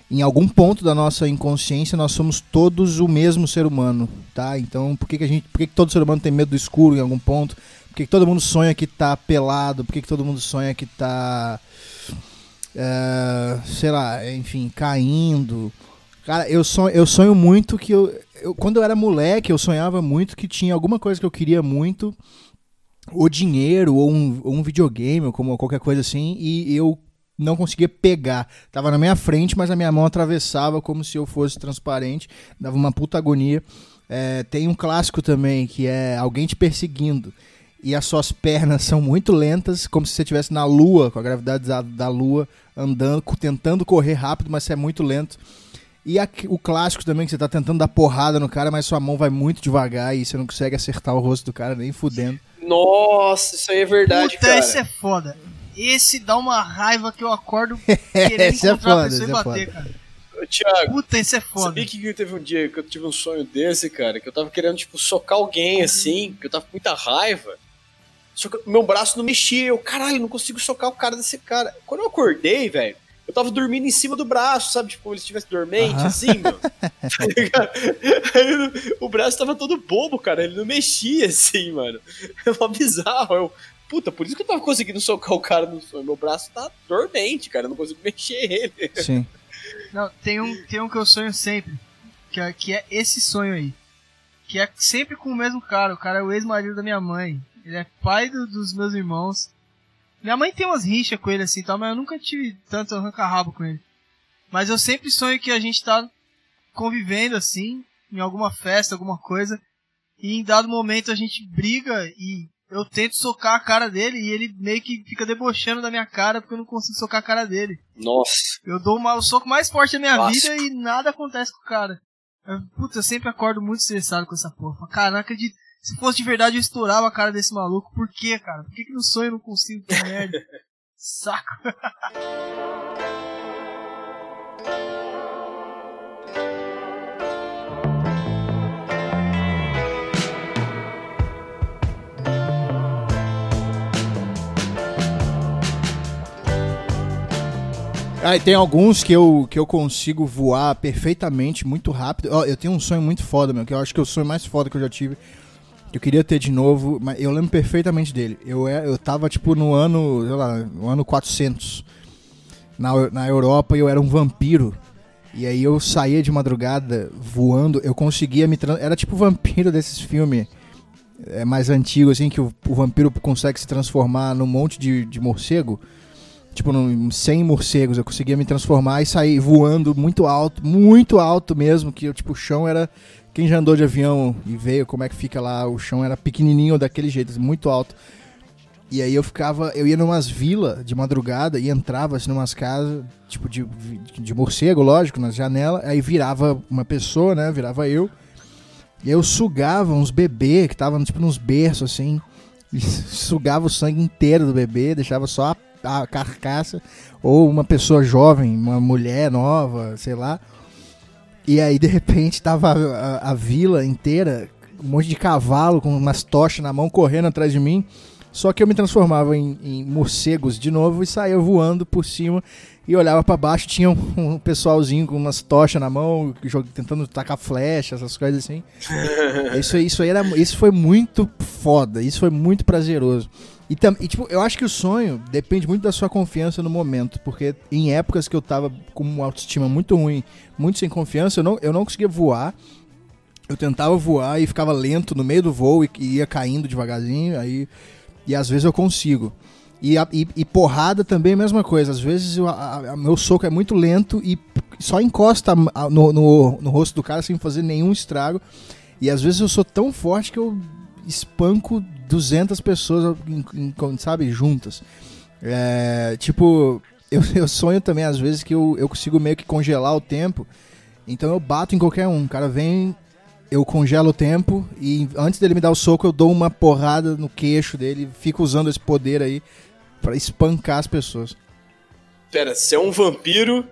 em algum ponto da nossa inconsciência nós somos todos o mesmo ser humano, tá? Então por que, que a gente, por que, que todo ser humano tem medo do escuro em algum ponto? Por que, que todo mundo sonha que tá pelado? Por que, que todo mundo sonha que tá, é, sei lá, enfim, caindo? Cara, eu sonho, eu sonho muito que eu, eu, quando eu era moleque, eu sonhava muito que tinha alguma coisa que eu queria muito, ou dinheiro, ou um, ou um videogame, ou como, qualquer coisa assim, e eu não conseguia pegar. Tava na minha frente, mas a minha mão atravessava como se eu fosse transparente, dava uma puta agonia. É, tem um clássico também, que é alguém te perseguindo. E as suas pernas são muito lentas, como se você estivesse na lua, com a gravidade da, da lua, andando, tentando correr rápido, mas você é muito lento. E a, o clássico também, que você tá tentando dar porrada no cara, mas sua mão vai muito devagar e você não consegue acertar o rosto do cara nem fudendo. Nossa, isso aí é verdade, Puta, cara. esse é foda. Esse dá uma raiva que eu acordo *laughs* querendo Esse é encontrar foda, a pessoa esse e é bater, foda. cara. Ô, Thiago, Puta, esse é foda. sabia que teve um dia que eu tive um sonho desse, cara? Que eu tava querendo, tipo, socar alguém assim, que eu tava com muita raiva. Só que meu braço não mexia. Eu, caralho, não consigo socar o cara desse cara. Quando eu acordei, velho, eu tava dormindo em cima do braço, sabe? Tipo, como ele estivesse dormente, Aham. assim, meu. *laughs* Tá? Aí o braço tava todo bobo, cara. Ele não mexia, assim, mano. *laughs* É uma bizarro. Eu, puta, por isso que eu tava conseguindo socar o cara no sonho. Meu braço tá dormente, cara. Eu não consigo mexer ele. Sim. Não, tem um, tem um que eu sonho sempre. Que é, que é esse sonho aí. Que é sempre com o mesmo cara. O cara é o ex-marido da minha mãe. Ele é pai do- dos meus irmãos. Minha mãe tem umas rixas com ele assim tal, mas eu nunca tive tanto arranca-rabo com ele. Mas eu sempre sonho que a gente tá convivendo assim, em alguma festa, alguma coisa. E em dado momento a gente briga e eu tento socar a cara dele e ele meio que fica debochando da minha cara porque eu não consigo socar a cara dele. Nossa. Eu dou uma- o soco mais forte da minha vida e nada acontece com o cara. Eu, Putz, eu sempre acordo muito estressado com essa porra. Cara, não acredito. Se fosse de verdade, eu estourava a cara desse maluco. Por quê, cara? Por que, que no sonho eu não consigo ter merda? *laughs* Saco. Ah, e tem alguns que eu, que eu consigo voar perfeitamente, muito rápido. Ó, eu tenho um sonho muito foda, meu, que eu acho que é o sonho mais foda que eu já tive. Eu queria ter de novo, mas eu lembro perfeitamente dele. Eu, é- eu tava, tipo, no ano, sei lá, no ano 400, na, na Europa, eu era um vampiro. E aí eu saía de madrugada voando, eu conseguia me... Era tipo vampiro desses filmes é, mais antigos, assim, que o, o vampiro consegue se transformar num monte de, de morcego tipo, num, 100 morcegos, eu conseguia me transformar e sair voando muito alto, muito alto mesmo, que tipo, o chão era. Quem já andou de avião e veio como é que fica lá, o chão era pequenininho daquele jeito, muito alto. E aí eu ficava, eu ia numas vilas de madrugada e entrava assim numas casas, tipo de, de morcego, lógico, nas janelas, aí virava uma pessoa, né, virava eu. E aí eu sugava uns bebês que estavam tipo nos berços assim, *laughs* sugava o sangue inteiro do bebê, deixava só a, a carcaça, ou uma pessoa jovem, uma mulher nova, sei lá. E aí, de repente, tava a, a- vila inteira, um monte de cavalo com umas tochas na mão, correndo atrás de mim. Só que eu me transformava em, em morcegos de novo e saía voando por cima e olhava pra baixo. Tinha um, *laughs* um pessoalzinho com umas tochas na mão, jog- tentando tacar flecha, essas coisas assim. *laughs* Isso, isso aí era, isso foi muito foda, isso foi muito prazeroso. E, tam, e, tipo, eu acho que o sonho depende muito da sua confiança no momento, porque em épocas que eu tava com uma autoestima muito ruim, muito sem confiança, eu não, eu não conseguia voar. Eu tentava voar e ficava lento no meio do voo e, e ia caindo devagarzinho, aí e às vezes eu consigo. E, a- e- e porrada também é a mesma coisa. Às vezes o meu soco é muito lento e só encosta no, no, no rosto do cara sem fazer nenhum estrago. E às vezes eu sou tão forte que eu espanco 200 pessoas, sabe, juntas. É, tipo, eu, *laughs* eu sonho também às vezes que eu, eu consigo meio que congelar o tempo. Então eu bato em qualquer um. O cara vem, eu congelo o tempo e antes dele me dar o soco eu dou uma porrada no queixo dele. Fico usando esse poder aí pra espancar as pessoas. Pera, você é um vampiro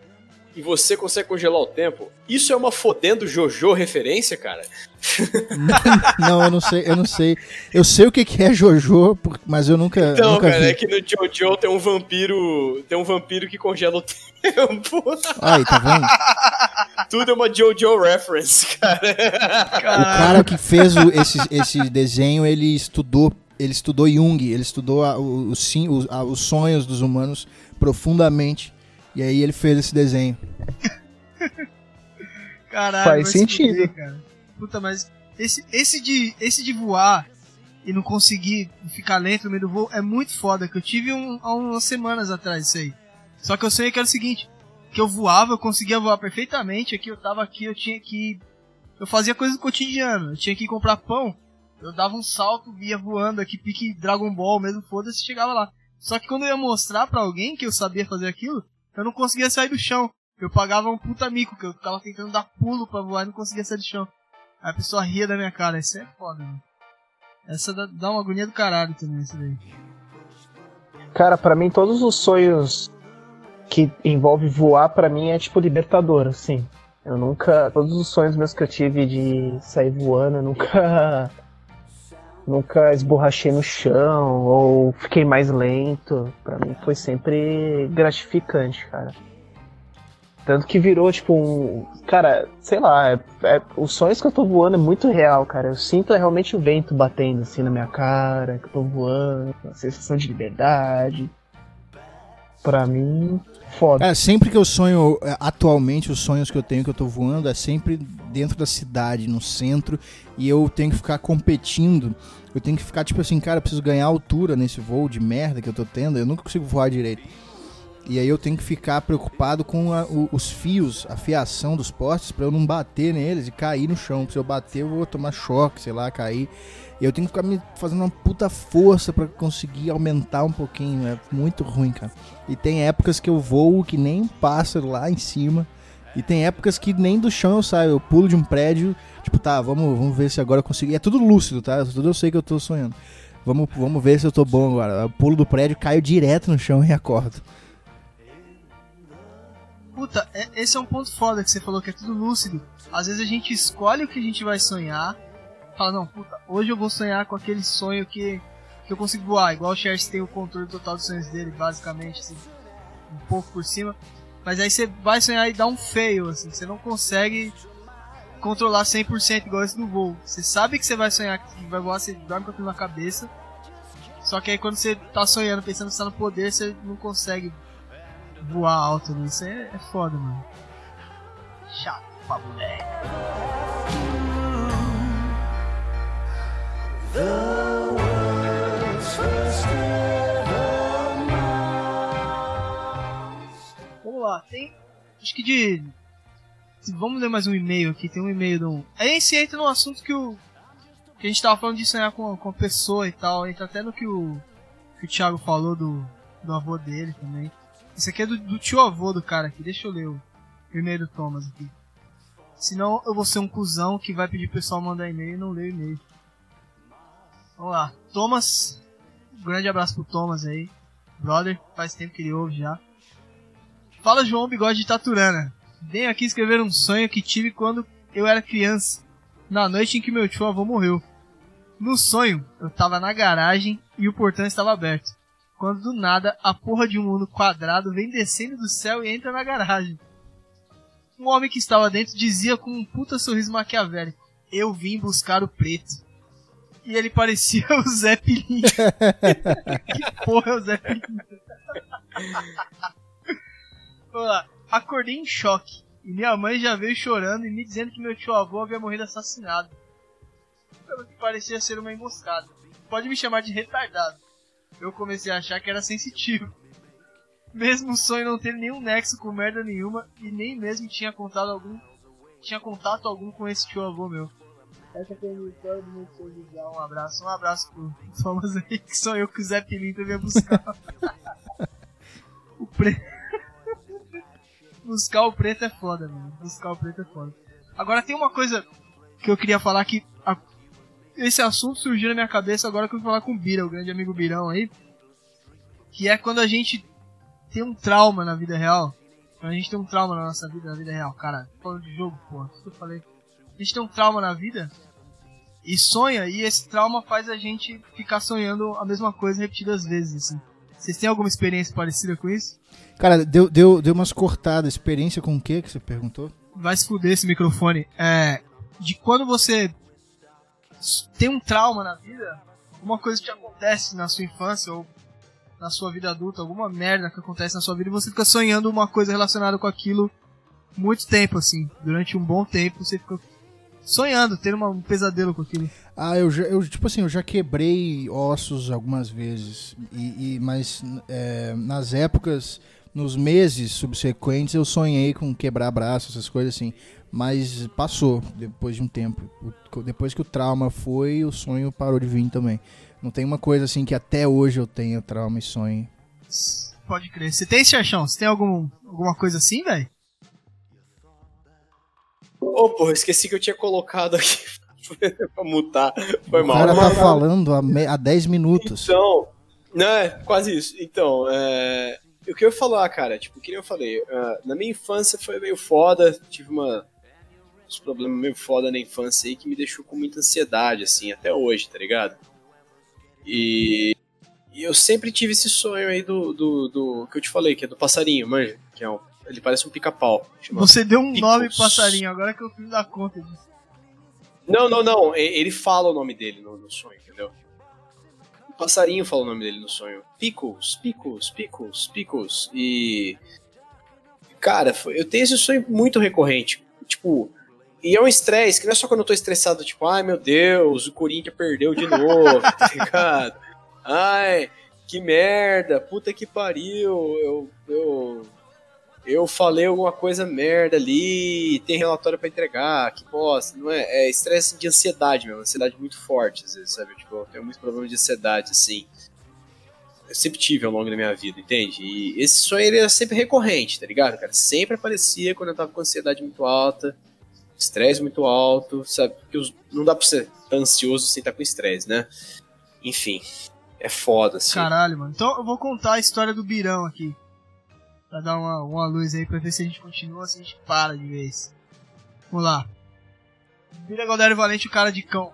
e você consegue congelar o tempo? Isso é uma fodendo Jojo referência, cara? *laughs* não, eu não sei, eu não sei. Eu sei o que que é Jojo, mas eu nunca, Então, nunca cara, vi. é que no Jojo tem um vampiro. Tem um vampiro que congela o *laughs* tempo. Aí, tá vendo? Tudo é uma Jojo reference, cara. O cara que fez o- esse, esse desenho, ele estudou, ele estudou Jung, ele estudou a- o- a- os sonhos dos humanos profundamente. E aí ele fez esse desenho. *laughs* Caralho, Faz sentido. fuder, cara. Puta, mas esse, esse, de, esse de voar e não conseguir ficar lento no meio do voo é muito foda, que eu tive um, há umas semanas atrás isso aí. Só que eu sonhei que era o seguinte, que eu voava, eu conseguia voar perfeitamente, aqui eu tava aqui, eu tinha que... Eu fazia coisas do cotidiano, eu tinha que ir comprar pão, eu dava um salto, via voando aqui, pique Dragon Ball mesmo, foda-se, chegava lá. Só que quando eu ia mostrar pra alguém que eu sabia fazer aquilo, eu não conseguia sair do chão. Eu pagava um puta mico, que eu tava tentando dar pulo pra voar e não conseguia sair do chão. Aí a pessoa ria da minha cara, isso é foda, mano. Essa dá, dá uma agonia do caralho também, isso daí. Cara, pra mim todos os sonhos que envolve voar pra mim é tipo libertador, assim. Eu nunca, todos os sonhos meus que eu tive de sair voando, eu nunca nunca esborrachei no chão ou fiquei mais lento. Pra mim foi sempre gratificante, cara. Tanto que virou, tipo, um. Cara, sei lá, é, é- os sonhos que eu tô voando é muito real, cara. Eu sinto realmente o vento batendo assim na minha cara, que eu tô voando, a sensação de liberdade. Pra mim, foda. É, sempre que eu sonho, é, atualmente, os sonhos que eu tenho que eu tô voando é sempre dentro da cidade, no centro, e eu tenho que ficar competindo. Eu tenho que ficar tipo assim, cara, preciso ganhar altura nesse voo de merda que eu tô tendo, eu nunca consigo voar direito. E aí eu tenho que ficar preocupado com a- o- os fios, a fiação dos postes, pra eu não bater neles e cair no chão. Se eu bater, eu vou tomar choque, sei lá, cair. E eu tenho que ficar me fazendo uma puta força pra conseguir aumentar um pouquinho. É muito ruim, cara. E tem épocas que eu voo que nem um pássaro lá em cima E tem épocas que nem do chão eu saio, eu pulo de um prédio, tipo, tá, vamos, vamos ver se agora eu consigo. E é tudo lúcido, tá? Tudo eu sei que eu tô sonhando. Vamos, vamos ver se eu tô bom agora. Eu pulo do prédio, caio direto no chão e acordo. Puta, é- esse é um ponto foda que você falou que é tudo lúcido. Às vezes a gente escolhe o que a gente vai sonhar. Fala, não, puta, hoje eu vou sonhar com aquele sonho que, que eu consigo voar. Igual o Chers tem o controle total dos sonhos dele, basicamente, assim, um pouco por cima. Mas aí você vai sonhar e dá um feio, assim, você não consegue controlar 100% igual esse do voo. Você sabe que você vai sonhar que vai voar, você dorme com aquilo na cabeça. Só que aí quando você tá sonhando, pensando que tá no poder, você não consegue voar alto, né? Isso é, é foda, mano. Chato pra moleque. Vamos lá, tem. Acho que de. Vamos ler mais um e-mail aqui, tem um e-mail do. Aí você entra no assunto que o. Que a gente tava falando de sonhar com, com a pessoa e tal. Entra até no que o. Que o Thiago falou do. Do avô dele também. Isso aqui é do, do tio avô do cara aqui. Deixa eu ler o do Thomas aqui. Senão eu vou ser um cuzão que vai pedir pro pessoal mandar e-mail e não ler e-mail. Vamos lá. Thomas. Um grande abraço pro Thomas aí. Brother, faz tempo que ele ouve já. Fala João Bigode de Taturana. Venho aqui escrever um sonho que tive quando eu era criança. Na noite em que meu tio avô morreu. No sonho, eu tava na garagem e o portão estava aberto. Quando do nada, a porra de um mundo quadrado vem descendo do céu e entra na garagem. Um homem que estava dentro dizia com um puta sorriso maquiavélico: Eu vim buscar o preto. E ele parecia *laughs* o Zé Pilinha. *laughs* que porra é o Zé Pilinha? Vamos lá. Acordei em choque. E minha mãe já veio chorando e me dizendo que meu tio avô havia morrido assassinado. Pelo que parecia ser uma emboscada. Pode me chamar de retardado. Eu comecei a achar que era sensitivo. Mesmo o sonho não ter nenhum nexo com merda nenhuma e nem mesmo tinha contato algum tinha contato algum com esse tio avô meu. Essa foi a minha história do meu sonho dar um abraço. Um abraço pro Thomas aí, que sou eu que o Zé Pilinta veio buscar. *laughs* o preto. *laughs* buscar o preto é foda, mano. Buscar o preto é foda. Agora tem uma coisa que eu queria falar que esse assunto surgiu na minha cabeça agora que eu fui falar com o Bira, o grande amigo Birão aí. Que é quando a gente tem um trauma na vida real. Quando a gente tem um trauma na nossa vida, na vida real, cara. Falando de jogo, porra, tudo que eu falei. A gente tem um trauma na vida e sonha, e esse trauma faz a gente ficar sonhando a mesma coisa repetidas vezes, assim. Vocês têm alguma experiência parecida com isso? Cara, deu, deu, deu umas cortadas. Experiência com o que que você perguntou? Vai se fuder esse microfone. É. De quando você tem um trauma na vida, uma coisa que acontece na sua infância ou na sua vida adulta, alguma merda que acontece na sua vida e você fica sonhando uma coisa relacionada com aquilo muito tempo, assim. Durante um bom tempo você fica sonhando, tendo uma- um pesadelo com aquilo. Ah, eu, já, eu tipo assim, eu já quebrei ossos algumas vezes, e, e- mas é, nas épocas, nos meses subsequentes, eu sonhei com quebrar braço, essas coisas assim, mas passou depois de um tempo. O- depois que o trauma foi, o sonho parou de vir também. Não tem uma coisa assim que até hoje eu tenho trauma e sonho. Pode crer. Você tem, Xerxão? Você tem algum, alguma coisa assim, velho? Ô, porra, esqueci que eu tinha colocado aqui *laughs* pra mutar. Foi o mal. cara tá falando há, me- há 10 minutos. Então, não, é quase isso. Então, é, o que eu ia falar, cara, tipo, que nem eu falei, ah, na minha infância foi meio foda, tive uma, uns problemas meio foda na infância aí que me deixou com muita ansiedade, assim, até hoje, tá ligado? E, e eu sempre tive esse sonho aí do, do, do- que eu te falei, que é do passarinho, manja, que é um, ele parece um pica-pau. Você deu um Picos. nome passarinho, agora que eu fui dar conta disso. Não, não, não. Ele fala o nome dele no, no sonho, entendeu? O passarinho fala o nome dele no sonho. Pickles, Pickles, Pickles, Pickles. E. Cara, eu tenho esse sonho muito recorrente. Tipo. E é um estresse, que não é só quando eu tô estressado, tipo, ai meu Deus, o Corinthians perdeu de novo, *laughs* tá ligado? Ai, que merda, puta que pariu, eu, eu, eu falei alguma coisa merda ali, tem relatório pra entregar, que bosta, não é? É estresse de ansiedade mesmo, ansiedade muito forte, às vezes, sabe? Tipo, eu tenho muitos problemas de ansiedade, assim. eu sempre tive ao longo da minha vida, entende? E esse sonho ele era sempre recorrente, tá ligado, cara? Sempre aparecia quando eu tava com ansiedade muito alta, estresse muito alto, sabe? Porque os, não dá pra ser ansioso sem estar com estresse, né? Enfim, é foda, assim. Caralho, mano. Então eu vou contar a história do Birão aqui. Pra dar uma, uma luz aí, pra ver se a gente continua ou se a gente para de vez. Vamos lá. Vira Godário Valente, o cara de cão.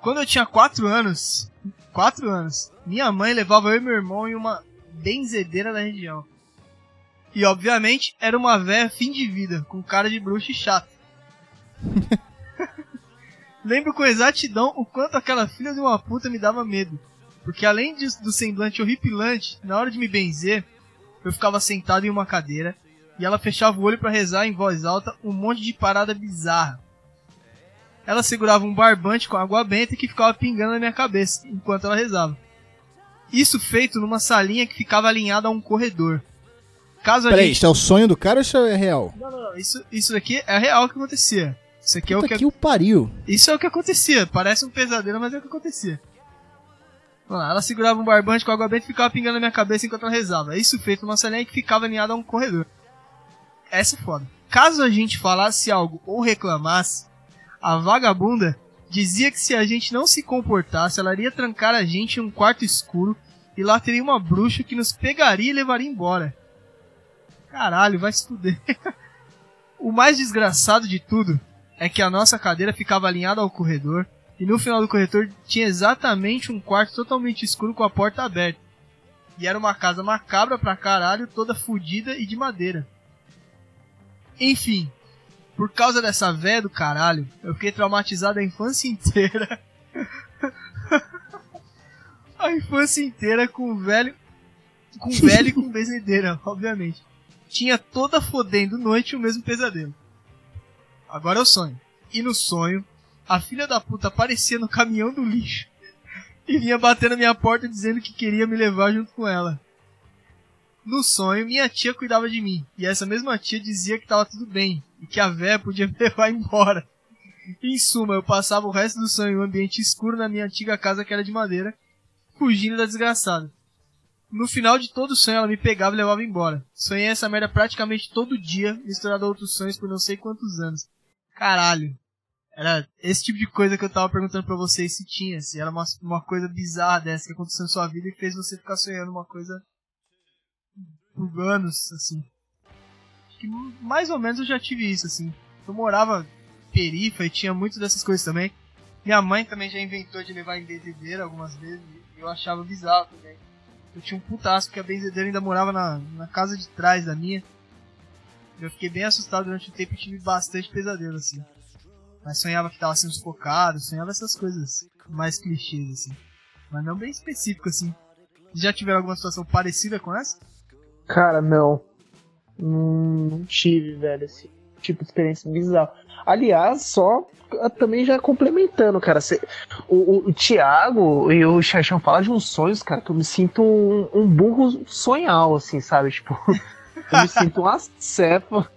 Quando eu tinha 4 anos, 4 anos, minha mãe levava eu e meu irmão em uma benzedeira da região. E obviamente era uma véia fim de vida, com cara de bruxa e chata. *laughs* Lembro com exatidão o quanto aquela filha de uma puta me dava medo. Porque além de, do semblante horripilante, na hora de me benzer, eu ficava sentado em uma cadeira e ela fechava o olho para rezar em voz alta um monte de parada bizarra. Ela segurava um barbante com água benta que ficava pingando na minha cabeça enquanto ela rezava. Isso feito numa salinha que ficava alinhada a um corredor. Caso Peraí, gente... isso é o sonho do cara ou isso é real? Não, não, não. Isso, isso daqui é real que acontecia. Isso aqui é o Puta que... que o pariu. Isso é o que acontecia. Parece um pesadelo, mas é o que acontecia. Ela segurava um barbante com água benta e ficava pingando na minha cabeça enquanto ela rezava. Isso feito numa salinha que ficava alinhada a um corredor. Essa é foda. Caso a gente falasse algo ou reclamasse, a vagabunda dizia que se a gente não se comportasse, ela iria trancar a gente em um quarto escuro e lá teria uma bruxa que nos pegaria e levaria embora. Caralho, vai se fuder. *laughs* o mais desgraçado de tudo é que a nossa cadeira ficava alinhada ao corredor e no final do corredor tinha exatamente um quarto totalmente escuro com a porta aberta. E era uma casa macabra pra caralho, toda fodida e de madeira. Enfim, por causa dessa véia do caralho, eu fiquei traumatizado a infância inteira. *laughs* a infância inteira com o velho. Com o velho e com *laughs* benzedeira, obviamente. Tinha toda fodendo noite o mesmo pesadelo. Agora é o sonho. E no sonho, a filha da puta aparecia no caminhão do lixo *laughs* e vinha bater na minha porta dizendo que queria me levar junto com ela. No sonho, minha tia cuidava de mim, e essa mesma tia dizia que tava tudo bem, e que a véia podia *laughs* me levar embora. Em suma, eu passava o resto do sonho em um ambiente escuro na minha antiga casa que era de madeira, fugindo da desgraçada. No final de todo o sonho, ela me pegava e levava embora. Sonhei essa merda praticamente todo dia, misturado a outros sonhos por não sei quantos anos. Caralho. Era esse tipo de coisa que eu tava perguntando pra vocês se tinha, se era uma, uma coisa bizarra dessa que aconteceu na sua vida e fez você ficar sonhando uma coisa por anos, assim. Que mais ou menos eu já tive isso, assim. Eu morava perifa e tinha muitas dessas coisas também. Minha mãe também já inventou de levar em benzedeira algumas vezes e eu achava bizarro também. Eu tinha um putaço porque a benzedeira ainda morava na, na casa de trás da minha. Eu fiquei bem assustado durante o tempo e tive bastante pesadelo, assim. Mas sonhava que tava sendo sufocado, sonhava essas coisas mais clichês, assim. Mas não bem específico, assim. Já tiveram alguma situação parecida com essa? Cara, não. Não, tive, velho, esse tipo de experiência bizarra. Aliás, só ah, também já complementando, cara. Cê, o, o, o Thiago e o Xaxão falam de uns sonhos, cara, que eu me sinto um, um burro sonhal, assim, sabe? Tipo, *laughs* eu me sinto uma cepa.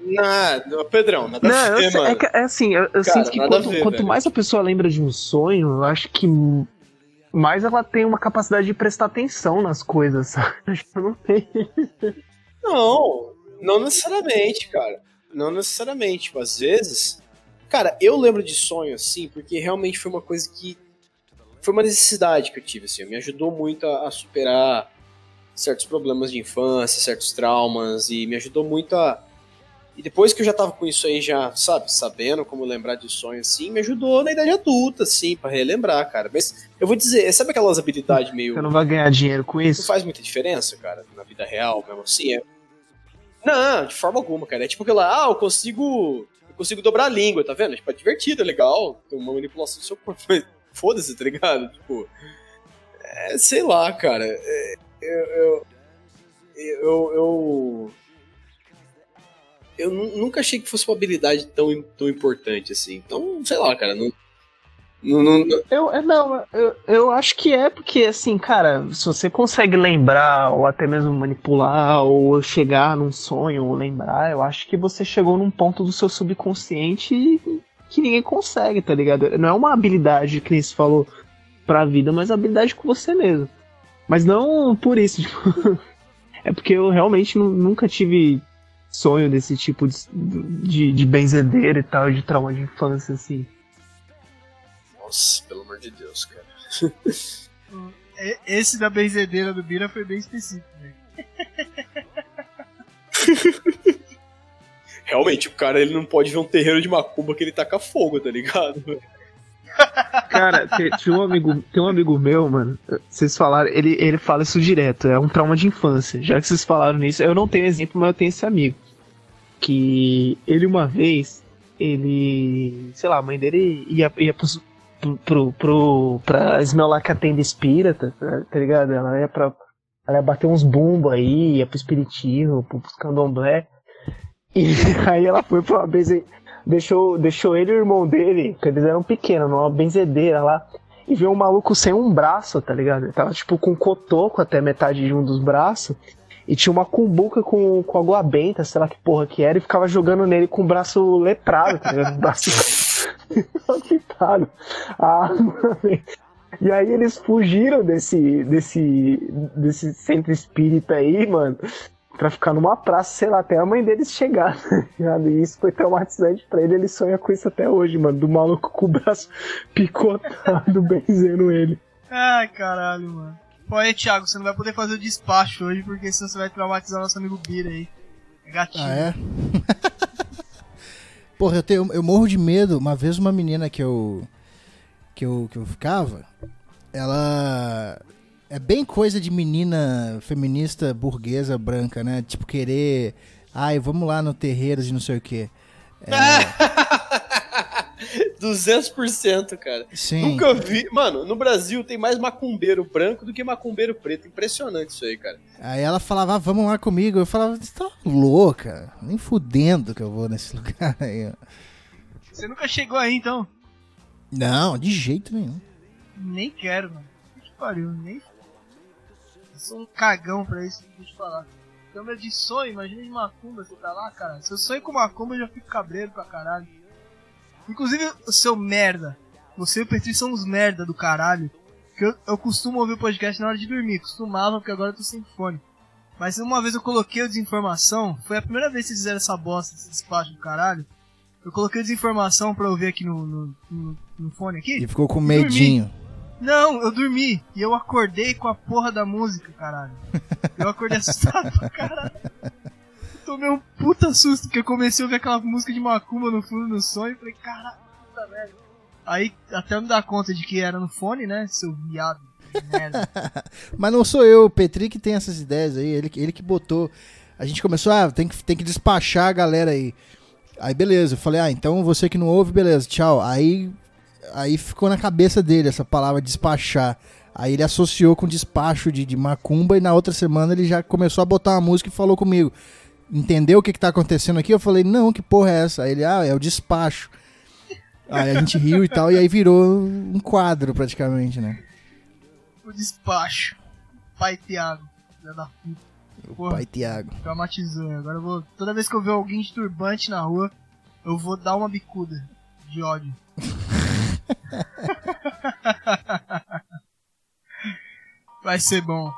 Nada, Pedrão, nada Não, a ver, sei, mano. é, é assim, eu, eu Cara, sinto que quanto, ver, quanto mais a pessoa lembra de um sonho, eu acho que mais ela tem uma capacidade de prestar atenção nas coisas, sabe? *laughs* Acho que eu não tenho. Não, não necessariamente, cara. Não necessariamente. Tipo, às vezes. Cara, eu lembro de sonho, assim, porque realmente foi uma coisa que. Foi uma necessidade que eu tive, assim. Me ajudou muito a, a superar certos problemas de infância, certos traumas, e me ajudou muito a. E depois que eu já tava com isso aí, já, sabe, sabendo como lembrar de sonho, assim, me ajudou na idade adulta, assim, pra relembrar, cara. Mas eu vou dizer, sabe aquelas habilidades meio. Você não vai ganhar dinheiro com Não isso? faz muita diferença, cara, na vida real, mesmo assim. É... Não, de forma alguma, cara. É tipo aquela, ah, eu consigo. Eu consigo dobrar a língua, tá vendo? Tipo, é divertido, é legal. Tem uma manipulação do seu corpo. *laughs* Foda-se, tá ligado? Tipo. É, sei lá, cara. É, eu. Eu. Eu. eu... eu nu- nunca achei que fosse uma habilidade tão, tão importante assim. Então, sei lá, cara. Não, não, não- Eu, é, não, eu, eu acho que é porque, assim, cara, se você consegue lembrar, ou até mesmo manipular, ou chegar num sonho, ou lembrar, eu acho que você chegou num ponto do seu subconsciente que ninguém consegue, tá ligado? Não é uma habilidade, que nem se falou, pra vida, mas habilidade com você mesmo. Mas não por isso, *laughs* tipo, é porque eu realmente nu- nunca tive sonho desse tipo de, de, de benzedeira e tal, de trauma de infância, assim. Nossa, pelo amor de Deus, cara. E- *laughs* Esse da benzedeira do Bira foi bem específico, velho. *laughs* Realmente, o cara ele não pode ver um terreiro de macumba que ele taca fogo, tá ligado? Cara, tem, um amigo, tem um amigo meu, mano. Vocês falaram, ele, ele fala isso direto, é um trauma de infância. Já que vocês falaram nisso, eu não tenho exemplo, mas eu tenho esse amigo. Que ele uma vez, ele. Sei lá, a mãe dele ia, ia pros, pro, pro, pro, pra esmelar que a tenda espírita, tá, tá ligado? Ela ia pra. Ela ia bater uns bumbos aí, ia pro espiritismo, pro, pros candomblé. E *laughs* aí ela foi pra uma benze... deixou, deixou ele e o irmão dele, que eles eram pequenos, numa benzedeira lá, e viu um maluco sem um braço, tá ligado? Ele tava tipo com um cotoco até metade de um dos braços, e tinha uma cumbuca com, com água benta, sei lá que porra que era, e ficava jogando nele com o braço leprado, tá ligado? *laughs* O braço. *laughs* Ah. E aí eles fugiram desse, desse, desse centro espírita aí, mano, pra ficar numa praça, sei lá, até a mãe deles chegar, *laughs* tá ligado? E isso foi traumatizante pra ele, ele sonha com isso até hoje, mano, do maluco com o braço *laughs* picotado, *laughs* benzendo ele. Ai, caralho, mano. Pô, aí, Thiago, você não vai poder fazer o despacho hoje, porque senão você vai traumatizar nosso amigo Bira aí. É gatinho. Ah, é? Porra, eu, tenho, eu morro de medo. Uma vez uma menina que eu, que eu que eu ficava, ela é bem coisa de menina feminista burguesa branca, né? Tipo querer, ai, vamos lá no terreiro de não sei o quê. *laughs* 200%, cara. Sim. Nunca vi. Mano, no Brasil tem mais macumbeiro branco do que macumbeiro preto. Impressionante isso aí, cara. Aí ela falava, ah, vamos lá comigo. Eu falava, você tá louca? Nem fudendo que eu vou nesse *laughs* lugar aí. ó." Você nunca chegou aí, então? Não, de jeito nenhum. Nem quero, mano. Que pariu, nem. Eu sou um cagão pra isso, deixa eu te falar. Câmera de sonho, imagina de macumba, você tá lá, cara. Se eu sonho com macumba, eu já fico cabreiro pra caralho. Inclusive, o seu merda. Você e o Petri são uns merda do caralho. Que eu, eu costumo ouvir o podcast na hora de dormir. Costumava, porque agora eu tô sem fone. Mas uma vez eu coloquei o desinformação. Foi a primeira vez que vocês fizeram essa bosta, esse despacho do caralho. Eu coloquei o desinformação pra ouvir aqui no, no, no, no fone aqui. E ficou com medinho. Não, eu dormi. E eu acordei com a porra da música, caralho. Eu acordei assustado caralho. Tomei um puta susto, porque eu comecei a ouvir aquela música de macumba no fundo do sonho e falei, caralho, puta merda. Aí até me dar conta de que era no fone, né, seu viado. Merda. *laughs* Mas não sou eu, o Petri que tem essas ideias aí, ele, ele que botou. A gente começou, ah, tem que, tem que despachar a galera aí. Aí beleza, eu falei, ah, então você que não ouve, beleza, tchau. Aí, aí ficou na cabeça dele essa palavra despachar. Aí ele associou com despacho de, de macumba e na outra semana ele já começou a botar uma música e falou comigo. Entendeu o que, que tá acontecendo aqui? Eu falei, não, que porra é essa? Aí ele, ah, é o despacho. Aí a gente riu e tal, e aí virou um quadro praticamente, né? o despacho. Pai Tiago. Filha da puta. O Porra. pai Tiago. Traumatizou. Agora eu vou. Toda vez que eu ver alguém de turbante na rua, eu vou dar uma bicuda de ódio. *laughs* *laughs* Vai ser bom.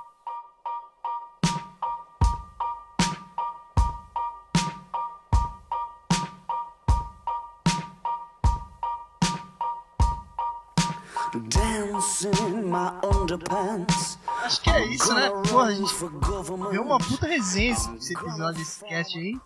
Dance in my underpants. Acho que é isso, né? Porra, a gente deu uma puta resenha esse episódio, esse cast aí.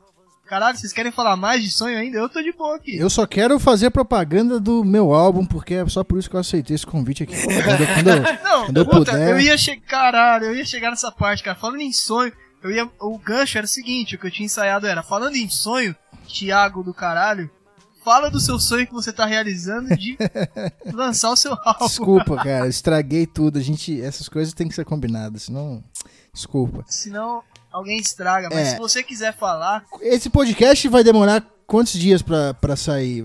Caralho, vocês querem falar mais de sonho ainda? Eu tô de boa aqui. Eu só quero fazer propaganda do meu álbum, porque é só por isso que eu aceitei esse convite aqui. *laughs* Quando eu, quando Não, Quando eu puta, puder. eu ia chegar, caralho, eu ia chegar nessa parte, cara. Falando em sonho, eu ia, o gancho era o seguinte, o que eu tinha ensaiado era, falando em sonho, Thiago do caralho, fala do seu sonho que você tá realizando de *laughs* lançar o seu álbum. Desculpa, cara, estraguei tudo. A gente, essas coisas têm que ser combinadas, senão. Desculpa. Senão alguém estraga, mas É. se você quiser falar, Esse podcast vai demorar quantos dias pra, pra sair?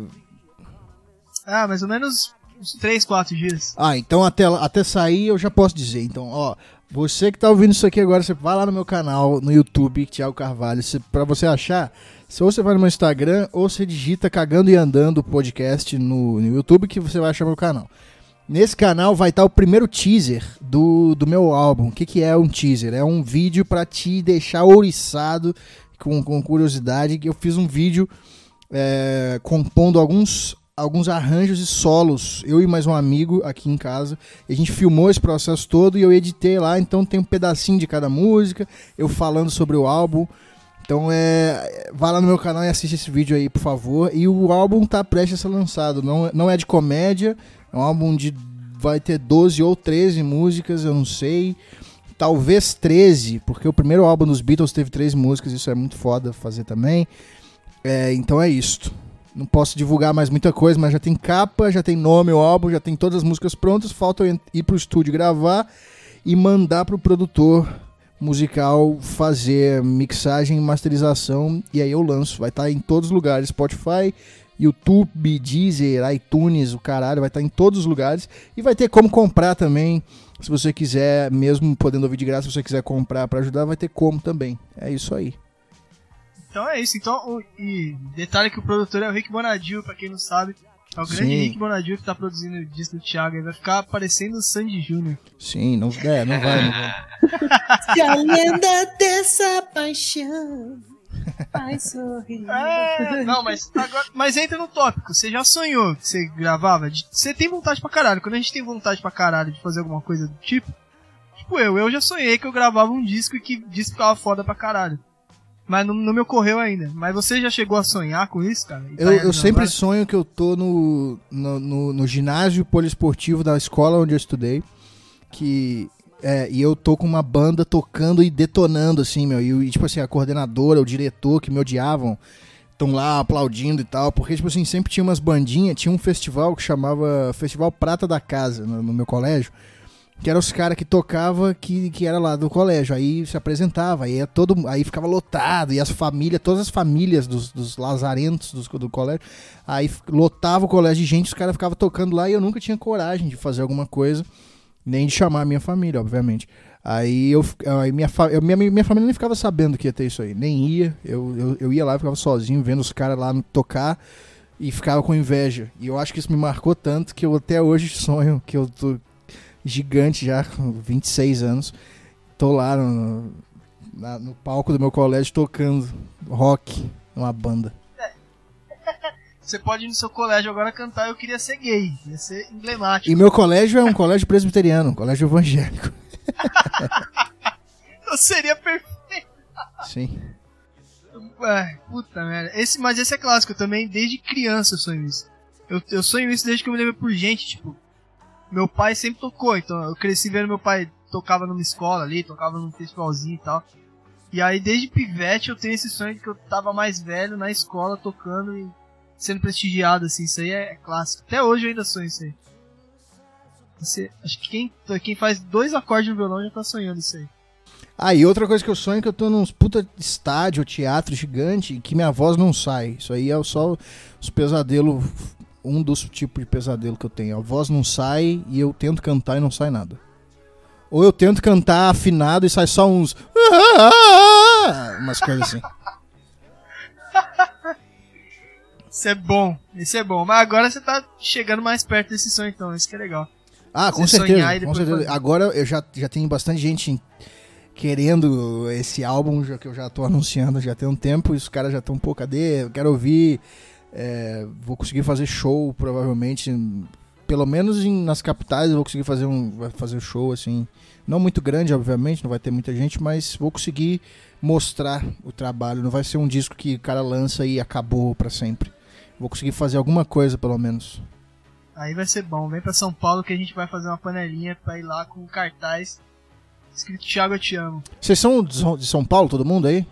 ah, mais ou menos uns 3, 4 dias. Ah, então até, até sair eu já posso dizer. Então, ó, você que tá ouvindo isso aqui agora, você vai lá no meu canal, no YouTube, Thiago Carvalho, você, pra você achar, se ou você vai no meu Instagram, ou você digita Cagando e Andando podcast no, no YouTube, que você vai achar meu canal. Nesse canal vai estar o primeiro teaser do, do meu álbum. O que, que é um teaser? É um vídeo pra te deixar ouriçado com, com curiosidade. Eu fiz um vídeo é, compondo alguns, alguns arranjos e solos. Eu e mais um amigo aqui em casa. A gente filmou esse processo todo e eu editei lá. Então tem um pedacinho de cada música. Eu falando sobre o álbum. Então é. Vai lá no meu canal e assiste esse vídeo aí, por favor. E o álbum tá prestes a ser lançado. Não, não é de comédia. É um álbum de. Vai ter 12 ou 13 músicas, eu não sei. Talvez 13, porque o primeiro álbum dos Beatles teve 13 músicas, isso é muito foda fazer também. É, então é isto. Não posso divulgar mais muita coisa, mas já tem capa, já tem nome o álbum, já tem todas as músicas prontas. Falta eu ir pro estúdio gravar e mandar pro produtor musical fazer mixagem e masterização. E aí eu lanço. Vai estar em todos os lugares: Spotify, YouTube, Deezer, iTunes, o caralho. Vai estar em todos os lugares. E vai ter como comprar também. Se você quiser, mesmo podendo ouvir de graça, se você quiser comprar para ajudar, vai ter como também. É isso aí. Então é isso. Então, o- e detalhe que o produtor é o Rick Bonadio, pra quem não sabe. É o grande Sim. Rick Bonadio que tá produzindo o disco do Thiago. Ele vai ficar parecendo o Sandy Jr. Sim, não, é, não vai, não vai. *laughs* Se a lenda dessa paixão vai sorrir. É, não, mas agora, mas entra no tópico. Você já sonhou que você gravava? De- Você tem vontade pra caralho. Quando a gente tem vontade pra caralho de fazer alguma coisa do tipo, tipo eu, eu já sonhei que eu gravava um disco e que o disco ficava foda pra caralho. Mas não, não me ocorreu ainda. Mas você já chegou a sonhar com isso, cara? Tá Eu, eu sempre agora? sonho que eu tô no, no, no, no ginásio poliesportivo da escola onde eu estudei. Que. É, e eu tô com uma banda tocando e detonando, assim, meu. E, tipo assim, a coordenadora, o diretor que me odiavam, estão lá aplaudindo e tal. Porque, tipo assim, sempre tinha umas bandinhas. Tinha um festival que chamava Festival Prata da Casa, no, no meu colégio. Que eram os caras que tocava que, que era lá do colégio. Aí se apresentava, aí, todo, aí ficava lotado. E as famílias, todas as famílias dos, dos lazarentos dos, do colégio. Aí lotava o colégio de gente, os caras ficavam tocando lá e eu nunca tinha coragem de fazer alguma coisa. Nem de chamar a minha família, obviamente. Aí eu, aí minha, eu- minha, minha família nem ficava sabendo que ia ter isso aí. Nem ia. Eu, eu, eu ia lá, ficava sozinho, vendo os caras lá tocar e ficava com inveja. E eu acho que isso me marcou tanto que eu até hoje sonho que eu tô gigante já, com 26 anos. Tô lá no, na- no palco do meu colégio tocando rock numa banda. Você pode ir no seu colégio agora cantar Eu Queria Ser Gay. Ia ser emblemático. E meu colégio é um colégio presbiteriano, um colégio evangélico. *laughs* Seria perfeito. Sim. É, puta merda. Esse, mas esse é clássico eu também, desde criança eu sonho isso. Eu, eu sonho isso desde que eu me lembro por gente, tipo. Meu pai sempre tocou, então eu cresci vendo meu pai tocava numa escola ali, tocava num festivalzinho e tal. E aí desde pivete eu tenho esse sonho de que eu tava mais velho na escola tocando e sendo prestigiado, assim, isso aí é, clássico. Até hoje eu ainda sonho isso aí. Você, acho que quem, quem faz dois acordes no violão já tá sonhando isso aí. Ah, e outra coisa que eu sonho é que eu tô num puta estádio, teatro gigante e que minha voz não sai. Isso aí é só os pesadelos, um dos tipos de pesadelo que eu tenho. A voz não sai e eu tento cantar e não sai nada. Ou eu tento cantar afinado e sai só uns. *laughs* Umas coisas assim. *laughs* Isso é bom, isso é bom. Mas agora você tá chegando mais perto desse sonho, então, isso que é legal. Ah, com Você certeza. Com certeza. fazer. Agora eu já, já tenho bastante gente querendo esse álbum já, que eu já tô anunciando já tem um tempo. E os caras já estão, pô, cadê? Eu quero ouvir. É, vou conseguir fazer show, provavelmente. Pelo menos em- nas capitais eu vou conseguir fazer um fazer show, assim. Não muito grande, obviamente, não vai ter muita gente, mas vou conseguir mostrar o trabalho. Não vai ser um disco que o cara lança e acabou pra sempre. Vou conseguir fazer alguma coisa, pelo menos. Aí vai ser bom. Vem pra São Paulo que a gente vai fazer uma panelinha pra ir lá com cartaz escrito Thiago eu te amo. Vocês são de São- Paulo, todo mundo aí?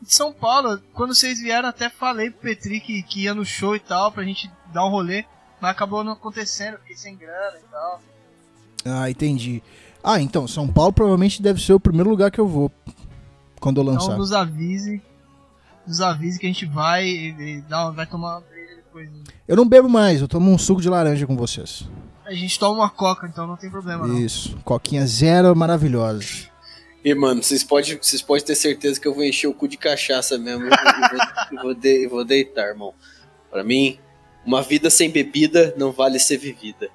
De São Paulo, quando vocês vieram, até falei pro Petri que, que ia no show e tal, pra gente dar um rolê, mas acabou não acontecendo, fiquei sem grana e tal. Ah, entendi. Ah, então, São Paulo provavelmente deve ser o primeiro lugar que eu vou quando eu lançar. Então nos avise, nos avise que a gente vai e, e dá, vai tomar uma Eu não bebo mais, eu tomo um suco de laranja com vocês. A gente toma uma coca, então não tem problema não. Isso. Coquinha zero maravilhosa. E, mano, vocês podem vocês pode ter certeza que eu vou encher o cu de cachaça mesmo e vou, vou, de- e vou deitar, irmão. Pra mim, Uma vida sem bebida não vale ser vivida.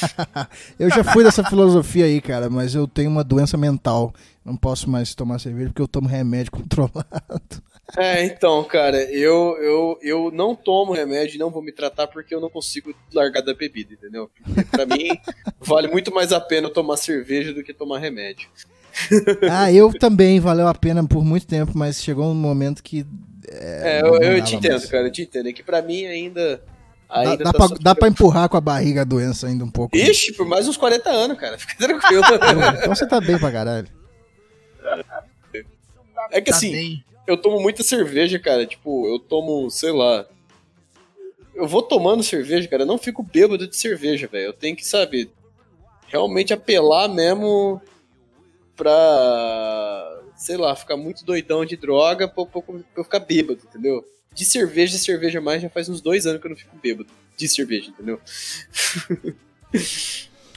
*laughs* Eu já fui dessa filosofia aí, cara, mas eu tenho uma doença mental. Não posso mais tomar cerveja porque eu tomo remédio *laughs* controlado. É, então, cara, eu, eu, eu não tomo remédio e não vou me tratar porque eu não consigo largar da bebida, entendeu? Porque pra mim, *laughs* vale muito mais a pena tomar cerveja do que tomar remédio. *laughs* Ah, eu também, valeu a pena por muito tempo, mas chegou um momento que. É, não eu, eu te entendo, mais. cara, eu te entendo. É que pra mim ainda. Dá, ainda dá, tá pra, dá pra empurrar com a barriga a doença ainda um pouco. Ixi, por mais uns 40 anos, cara. Fica tranquilo. *laughs* Então você tá bem pra caralho. É que Tá assim, bem. Eu tomo muita cerveja, cara. Tipo, eu tomo, sei lá. Eu vou tomando cerveja, cara. Eu não fico bêbado de cerveja, velho. Eu tenho que, sabe, realmente apelar mesmo pra, sei lá, ficar muito doidão de droga pra, pra- pra eu ficar bêbado, entendeu? De cerveja, cerveja mais, já faz uns dois anos que eu não fico bêbado de cerveja, entendeu? *laughs*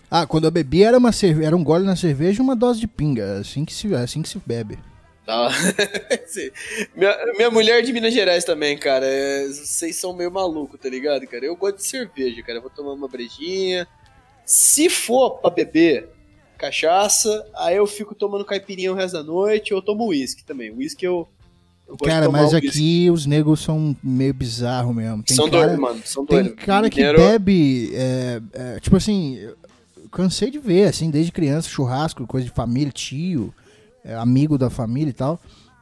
Ah, quando eu bebi era, uma cerve... era um gole na cerveja e uma dose de pinga. Assim que se, assim que se bebe. Tá. *laughs* Minha, minha mulher é de Minas Gerais também, cara. É, vocês são meio malucos, tá ligado, cara? Eu gosto de cerveja, cara. Eu vou tomar uma brejinha. Se for pra beber cachaça, aí eu fico tomando caipirinha o resto da noite. Ou eu tomo uísque também. Uísque eu, Cara, mas aqui os negros são meio bizarros mesmo. Tem São cara, doidos, mano. São Tem doidos. cara que Mineiro- bebe, é, é, tipo assim, eu cansei de ver, assim, desde criança, churrasco, coisa de família, tio, é, amigo da família e tal,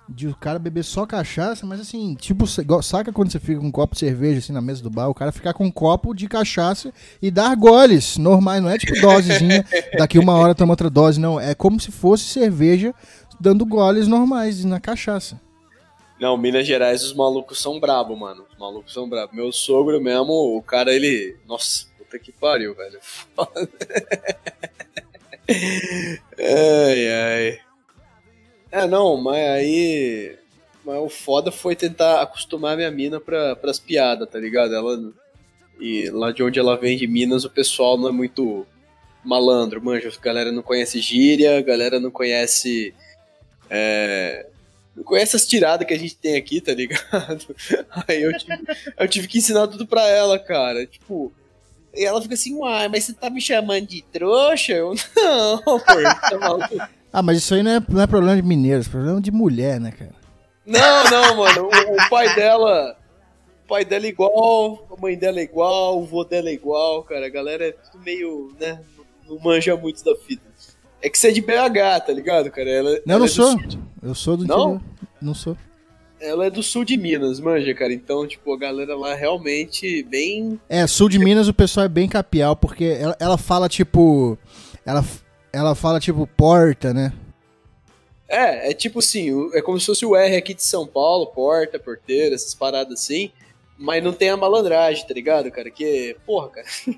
de o cara beber só cachaça, mas assim, tipo, saca quando você fica com um copo de cerveja, assim, na mesa do bar, o cara ficar com um copo de cachaça e dar goles normais, não é tipo dosezinha, *laughs* daqui uma hora toma outra dose, não, é como se fosse cerveja dando goles normais na cachaça. Não, Minas Gerais, os malucos são brabo, mano. Os malucos são brabo. Meu sogro mesmo, o cara, ele. Nossa, puta que pariu, velho. *laughs* Ai, ai. É, não, mas aí. Mas o foda foi tentar acostumar minha mina pra, pras piadas, tá ligado? Ela. E lá de onde ela vem de Minas, o pessoal não é muito malandro, manja. A galera não conhece gíria, a galera não conhece. É, não conhece as tiradas que a gente tem aqui, tá ligado? *laughs* Aí eu tive, eu tive que ensinar tudo pra ela, cara. Tipo. E ela fica assim, uai, mas você tá me chamando de trouxa? Eu, *laughs* não, pô, tá maluco. Ah, mas isso aí não é, não é problema de mineiros, é problema de mulher, né, cara? Não, não, mano. O, o pai dela. O pai dela é igual, a mãe dela é igual, o vô dela é igual, cara. A galera é tudo meio, né? Não manja muito da fita. É que você é de BH, tá ligado, cara? Ela, Não, eu ela não é sou. de- Eu sou do Não? interior. Não sou. ela é do sul de Minas, manja, cara. Então, tipo, a galera lá realmente bem. É, sul de Minas o pessoal é bem capial, porque ela, ela fala tipo. Ela, ela fala tipo porta, né? É, é tipo assim, é como se fosse o R aqui de São Paulo, porta, porteira, essas paradas assim. Mas não tem a malandragem, tá ligado, cara? Que, porra, cara. *laughs*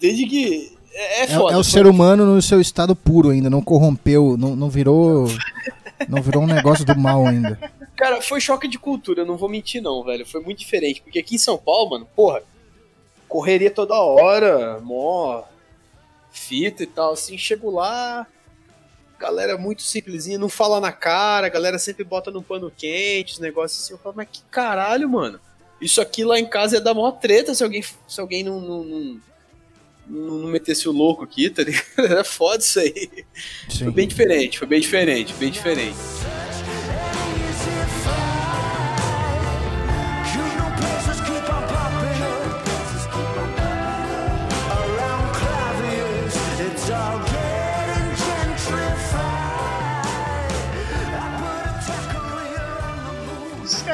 Desde que. É, é É, foda. é o ser humano no seu estado puro ainda, não corrompeu, não, não virou. Não virou um negócio do mal ainda. Cara, foi choque de cultura, não vou mentir não, velho. Foi muito diferente. Porque aqui em São Paulo, mano, porra, correria toda hora, mó fita e tal, assim, chego lá, galera muito simplesinha, não fala na cara, a galera sempre bota no pano quente, os negócios assim. Eu falo, mas que caralho, mano. Isso aqui lá em casa ia dar mó treta se alguém, se alguém não, não, não, não- não metesse o louco aqui, tá ligado? *laughs* Era foda isso aí. Sim. Foi bem diferente, foi bem diferente, bem diferente.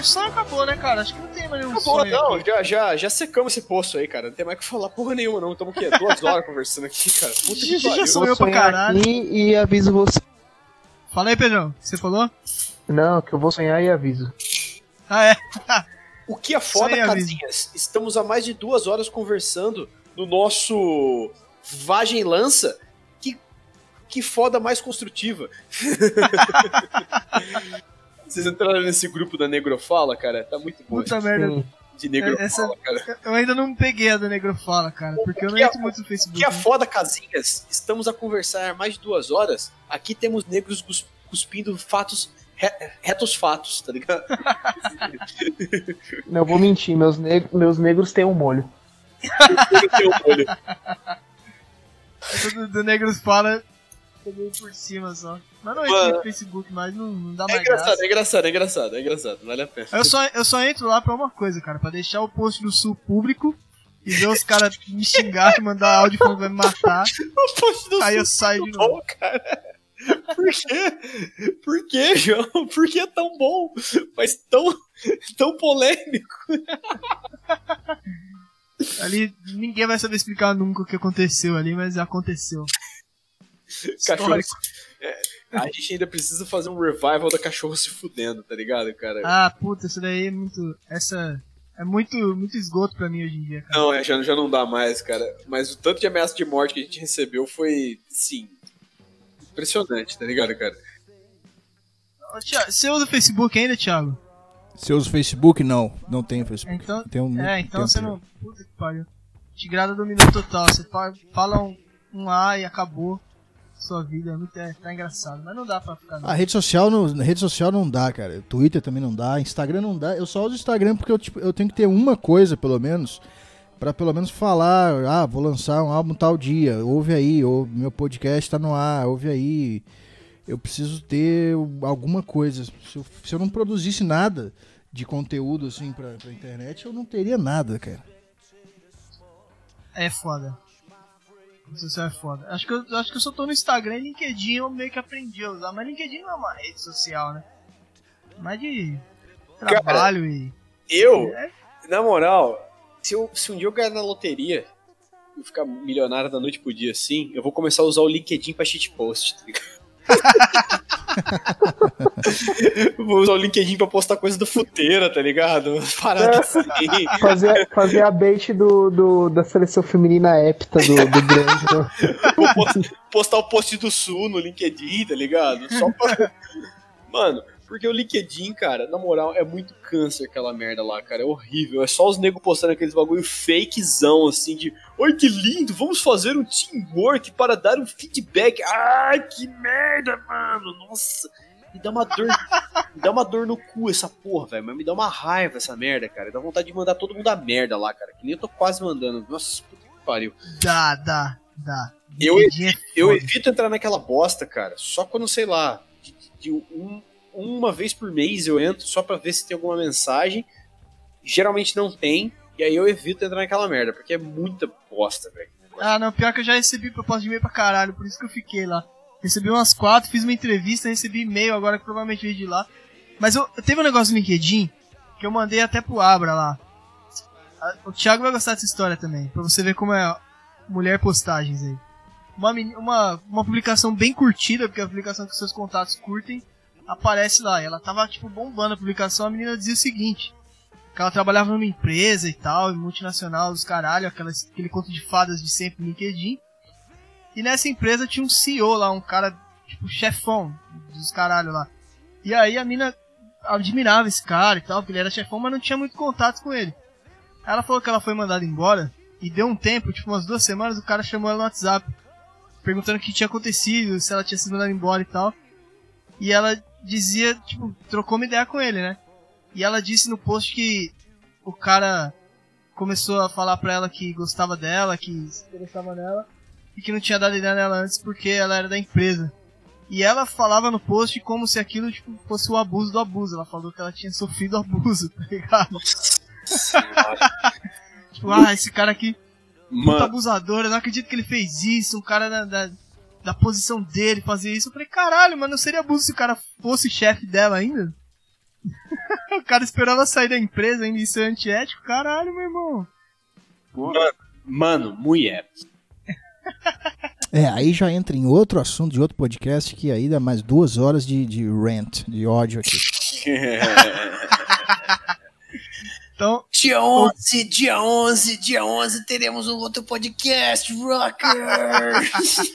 Discussão acabou, né, cara? Acho que não tem mais nenhum Acabou, sonho não, aqui. já, já, já secamos esse poço aí, cara. Não tem mais o que falar porra nenhuma, não. Estamos aqui, duas *laughs* horas conversando aqui, cara. Puta que Já pariu. sonhou Vou pra caralho. e aviso você. Fala aí, Pedrão. Você falou? Não, que eu vou sonhar e aviso. Ah, é. *laughs* O que é foda, casinhas? Estamos há mais de duas horas conversando no nosso Vagem Lança. Que, que foda mais construtiva. *laughs* Vocês entraram nesse grupo da Negrofala, cara? Tá muito bom Puta merda. De Negrofala, Essa- cara. Eu ainda não peguei a da Negrofala, cara. Porque eu não que é- entro muito no Facebook. Que é foda, casinhas. Estamos a conversar há mais de duas horas. Aqui temos negros cus- cuspindo fatos re- retos fatos, tá ligado? Não, eu vou mentir, meus, neg meus negros têm um molho. *laughs* Tem um olho. *laughs* Do, do Negros fala peguei por cima só. Mas não entra no Facebook mais, não, não dá É mais engraçado, graça. é engraçado, é engraçado, é engraçado, vale a pena. Eu só, eu só entro lá pra uma coisa, cara, pra deixar o post do Sul público e ver os caras me xingar, *laughs* mandar áudio falando que vai me matar. O post do Aí eu Sul saio é de tão novo. bom, cara. Por quê? Por quê, João? Por que é tão bom? Mas tão, tão polêmico. Ali ninguém vai saber explicar nunca o que aconteceu ali, mas aconteceu. *laughs* Cachorro. É, a gente ainda precisa fazer um revival da cachorro se fudendo, tá ligado, cara? Ah, puta, isso daí é muito. Essa. É muito, muito esgoto pra mim hoje em dia, cara. Não, é, já, já não dá mais, cara. Mas o tanto de ameaça de morte que a gente recebeu foi, sim, impressionante, tá ligado, cara? Você usa Facebook ainda, Thiago? Você usa o Facebook? Não, não tenho Facebook. Então, Tem um é, então você não. Puta que pariu. Tigrada dominou total. Você fa- fala um, um A e acabou sua vida. É muito, é, tá engraçado. Mas não dá pra ficar. Não. A rede social, não, rede social não dá, cara. Twitter também não dá, Instagram não dá. Eu só uso Instagram porque eu, tipo, eu tenho que ter uma coisa, pelo menos, pra pelo menos falar, ah, vou lançar um álbum tal dia, ouve aí, ou meu podcast tá no ar, ouve aí. Eu preciso ter alguma coisa. Se eu, se eu não produzisse nada de conteúdo assim pra, pra internet, eu não teria nada, cara. É foda. Social é foda. Acho que, eu, acho que eu só tô no Instagram e LinkedIn eu meio que aprendi a usar. Mas LinkedIn não é uma rede social, né? Mais de trabalho e. Eu, É, na moral, se, eu, se um dia eu ganhar na loteria e ficar milionário da noite pro dia assim, eu vou começar a usar o LinkedIn pra shitpost, tá ligado? Vou usar o LinkedIn pra postar coisa do futeira, tá ligado? Parada assim. Fazer, fazer a bait do, do, da seleção feminina hepta do, do grande. né? Vou post- postar o post do Sul no LinkedIn, tá ligado? Só pra. Mano, porque o LinkedIn, cara, na moral, é muito câncer aquela merda lá, cara. É horrível. É só os negros postando aqueles bagulho fakezão, assim, de Oi, que lindo, vamos fazer um teamwork para dar um feedback. Ai, que merda, mano. Nossa. Me dá uma dor. me dá uma dor no cu essa porra, velho. Mas me dá uma raiva essa merda, cara. Dá vontade de mandar todo mundo a merda lá, cara. Que nem eu tô quase mandando. Nossa, puta que pariu. dá, dá, dá. Eu é Eu evito entrar naquela bosta, cara. Só quando, sei lá, de, de um- uma vez por mês eu entro só pra ver se tem alguma mensagem. Geralmente não tem. E aí eu evito entrar naquela merda, porque é muita bosta, velho. Ah, não, pior que eu já recebi proposta de e-mail pra caralho, por isso que eu fiquei lá. Recebi umas quatro, fiz uma entrevista, recebi e-mail agora que provavelmente veio de lá. Mas eu, teve um negócio no LinkedIn que eu mandei até pro Abra lá. O Thiago vai gostar dessa história também, pra você ver como é mulher postagens aí. Uma, uma, uma publicação bem curtida, porque é a publicação que seus contatos curtem, aparece lá. Ela tava, tipo, bombando a publicação, a menina dizia o seguinte. Que ela trabalhava numa empresa e tal, multinacional, dos caralho, aquelas, aquele conto de fadas de sempre no LinkedIn. E nessa empresa tinha um CEO lá, um cara, tipo, chefão dos caralho lá. E aí a mina admirava esse cara e tal, porque ele era chefão, mas não tinha muito contato com ele. Ela falou que ela foi mandada embora, e deu um tempo, tipo umas duas semanas, o cara chamou ela no WhatsApp, perguntando o que tinha acontecido, se ela tinha sido mandada embora e tal. E ela dizia, tipo, trocou uma ideia com ele, né? E ela disse no post que o cara começou a falar pra ela que gostava dela, que se interessava nela, e que não tinha dado ideia nela antes porque ela era da empresa. E ela falava no post como se aquilo tipo, fosse o abuso do abuso. Ela falou que ela tinha sofrido *laughs* abuso, tá ligado? Tipo, ah, esse cara aqui, puta Mano, abusador, eu não acredito que ele fez isso, um cara da, da, da posição dele fazer isso. Eu falei, caralho, mas não seria abuso se o cara fosse chefe dela ainda? *laughs* o cara esperou ela sair da empresa ainda e ser antiético? Caralho, meu irmão. mano, mulher. *laughs* É, aí já entra em outro assunto de outro podcast que aí dá mais duas horas de, de rant, de ódio aqui. *laughs* Então, dia 11, dia 11, dia 11 teremos um outro podcast, rocker.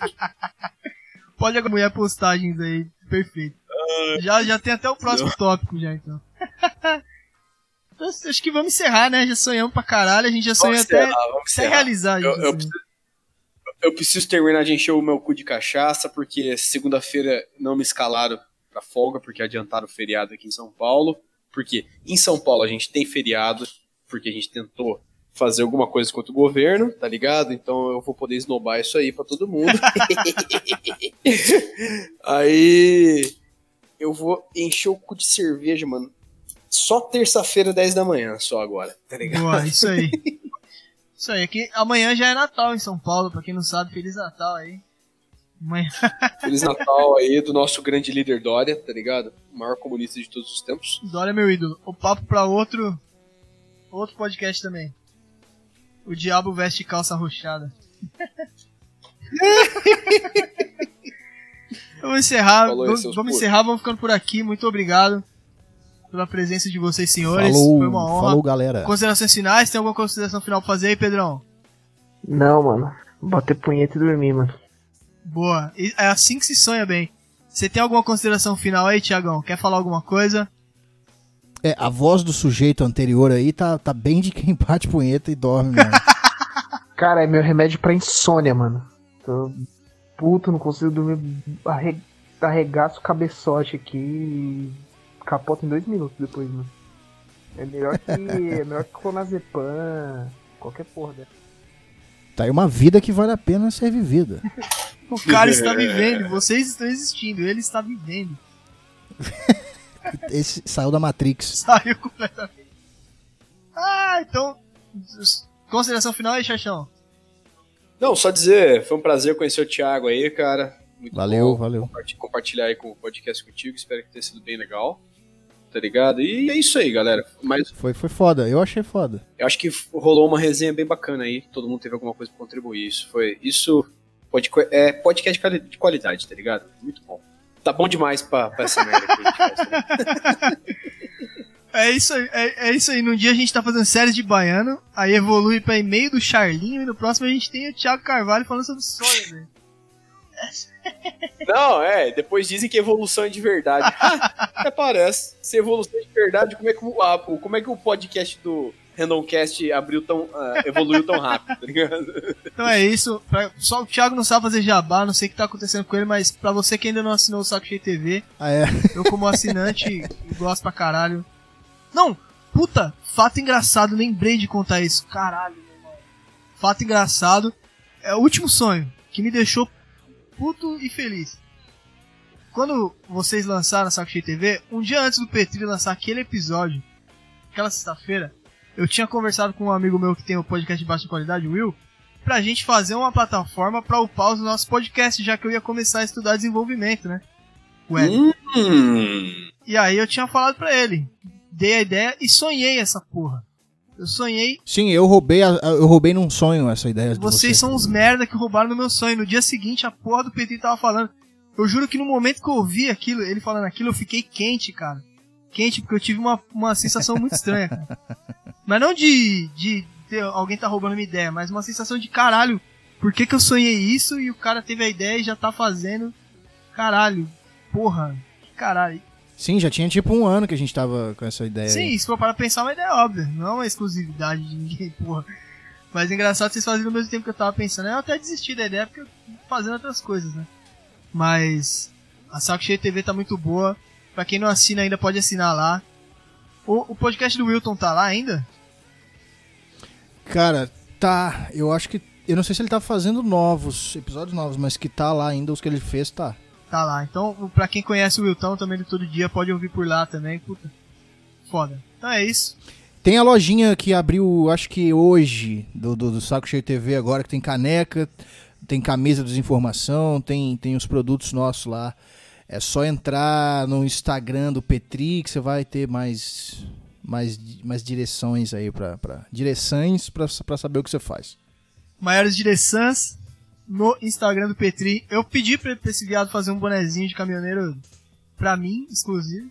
*laughs* pode mulher postagens aí, perfeito. Já, já tem até o próximo tópico já, então. *laughs* Então, Acho que vamos encerrar, né? Já sonhamos pra caralho, a gente já sonhou Vamos até, encerrar, vamos até realizar. Eu, gente, eu assim. preciso, eu preciso terminar de encher o meu cu de cachaça, porque segunda-feira não me escalaram pra folga, porque adiantaram o feriado aqui em São Paulo. Porque em São Paulo a gente tem feriado, porque a gente tentou fazer alguma coisa contra o governo, tá ligado? Então eu vou poder esnobar isso aí pra todo mundo. *laughs* aí eu vou encher o cu de cerveja, mano. Só terça-feira, 10 da manhã, só agora, tá ligado? Boa, isso aí. *laughs* Isso aí, aqui amanhã já é Natal em São Paulo, pra quem não sabe, Feliz Natal aí. *laughs* Feliz Natal aí do nosso grande líder Dória, tá ligado? O maior comunista de todos os tempos. Dória é meu ídolo. O papo pra outro. Outro podcast também. O Diabo Veste Calça Rochada. *laughs* vamos encerrar. Falou Vamos, vamos encerrar, vamos ficando por aqui. Muito obrigado pela presença de vocês, senhores. Falou, Foi uma honra. falou, galera. Considerações finais? Tem alguma consideração final pra fazer aí, Pedrão? Não, mano. Bater punheta e dormir, mano. Boa. É assim que se sonha bem. Você tem alguma consideração final aí, Tiagão? Quer falar alguma coisa? É, a voz do sujeito anterior aí tá, tá bem de quem bate punheta e dorme, mano. *laughs* Cara, é meu remédio pra insônia, mano. Tô puto, não consigo dormir. Arre... Arregaço o cabeçote aqui e capota em dois minutos depois, mano. É melhor que. é melhor que clonazepam. Qualquer porra dessa. Tá aí uma vida que vale a pena ser vivida. *laughs* O cara está vivendo, vocês estão existindo, ele está vivendo. *laughs* Esse saiu da Matrix. Saiu completamente. Ah, então. Consideração final aí, Xaxão. Não, só dizer, foi um prazer conhecer o Thiago aí, cara. Muito Valeu, bom valeu. comparti- Compartilhar aí com o podcast contigo, espero que tenha sido bem legal. Tá ligado? E é isso aí, galera. Mas Foi, foi foda, eu achei foda. eu acho que rolou uma resenha bem bacana aí. Todo mundo teve alguma coisa pra contribuir. Isso foi. Isso pode, é podcast de quali- de qualidade, tá ligado? Muito bom. Tá bom demais pra, pra essa merda que a gente faz. né? *laughs* É isso aí, é, é isso aí. Num dia a gente tá fazendo séries de baiano, aí evolui pra e-mail do Charlinho, e no próximo a gente tem o Thiago Carvalho falando sobre sonhos, velho. *laughs* Não, é. Depois dizem que evolução é de verdade. *laughs* Até parece. Se evolução é de verdade, como é que o, a- o- como é que o podcast do Randomcast abriu tão, ah, evoluiu tão rápido, tá ligado? *laughs* Então é isso. Pra- só o Thiago não sabe fazer jabá, não sei o que tá acontecendo com ele, mas pra você que ainda não assinou o Saco Cheio TV, Ah, é. eu como assinante gosto pra caralho. Não, puta, fato engraçado, lembrei de contar isso. Caralho, meu irmão. Fato engraçado. É o último sonho que me deixou puto e feliz. Quando vocês lançaram a Saco Cheio TV, um dia antes do Petri lançar aquele episódio, aquela sexta-feira, eu tinha conversado com um amigo meu que tem o podcast de baixa qualidade, Will, pra gente fazer uma plataforma pra upar os nossos podcasts, já que eu ia começar a estudar desenvolvimento, né? Ué, Hum. e aí eu tinha falado pra ele, dei a ideia e sonhei essa porra. Eu sonhei, Sim, eu roubei, a- eu roubei num sonho essa ideia de vocês você. são os merda que roubaram no meu sonho. No dia seguinte, a porra do Petri tava falando. Eu juro que no momento que eu ouvi aquilo, ele falando aquilo, eu fiquei quente, cara. Quente, porque eu tive uma, uma sensação muito estranha, cara. *laughs* Mas não de, de alguém tá roubando minha ideia, mas uma sensação de caralho. Por que, que eu sonhei isso e o cara teve a ideia e já tá fazendo? Caralho, porra, caralho. Sim, já tinha tipo um ano que a gente tava com essa ideia. Sim, aí. se for para pensar, é uma ideia óbvia. Não é uma exclusividade de ninguém, *laughs* porra. Mas é engraçado vocês fazerem ao mesmo tempo que eu tava pensando. Eu até desisti da ideia porque eu tô fazendo outras coisas, né? Mas a Saco Cheio TV tá muito boa. Pra quem não assina ainda, pode assinar lá. O, o podcast do Wilton tá lá ainda? Cara, tá. Eu acho que. Eu não sei se ele tá fazendo novos, episódios novos, mas que tá lá ainda, os que ele fez, tá. Tá lá. Então, pra quem conhece o Wilton também do Todo Dia, pode ouvir por lá também. Puta, foda. Então é isso. Tem a lojinha que abriu, acho que hoje, do, do, do Saco Cheio TV agora, que tem caneca, tem camisa de desinformação, tem, tem os produtos nossos lá. É só entrar no Instagram do Petri que você vai ter mais, mais, mais direções aí pra, pra direções pra saber o que você faz. Maiores direções no Instagram do Petri. Eu pedi pra, pra esse viado fazer um bonezinho de caminhoneiro pra mim, exclusivo.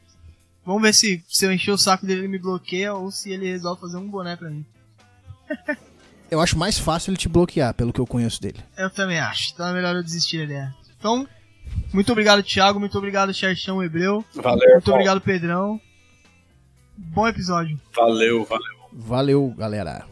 Vamos ver se, se eu encher o saco dele ele me bloqueia ou se ele resolve fazer um boné pra mim. *laughs* Eu acho mais fácil ele te bloquear, pelo que eu conheço dele. Eu também acho. Então é melhor eu desistir da ideia. Então, muito obrigado, Thiago. Muito obrigado, Xerxão Hebreu. Valeu, Muito irmão. obrigado, Pedrão. Bom episódio. Valeu, valeu. Valeu, galera.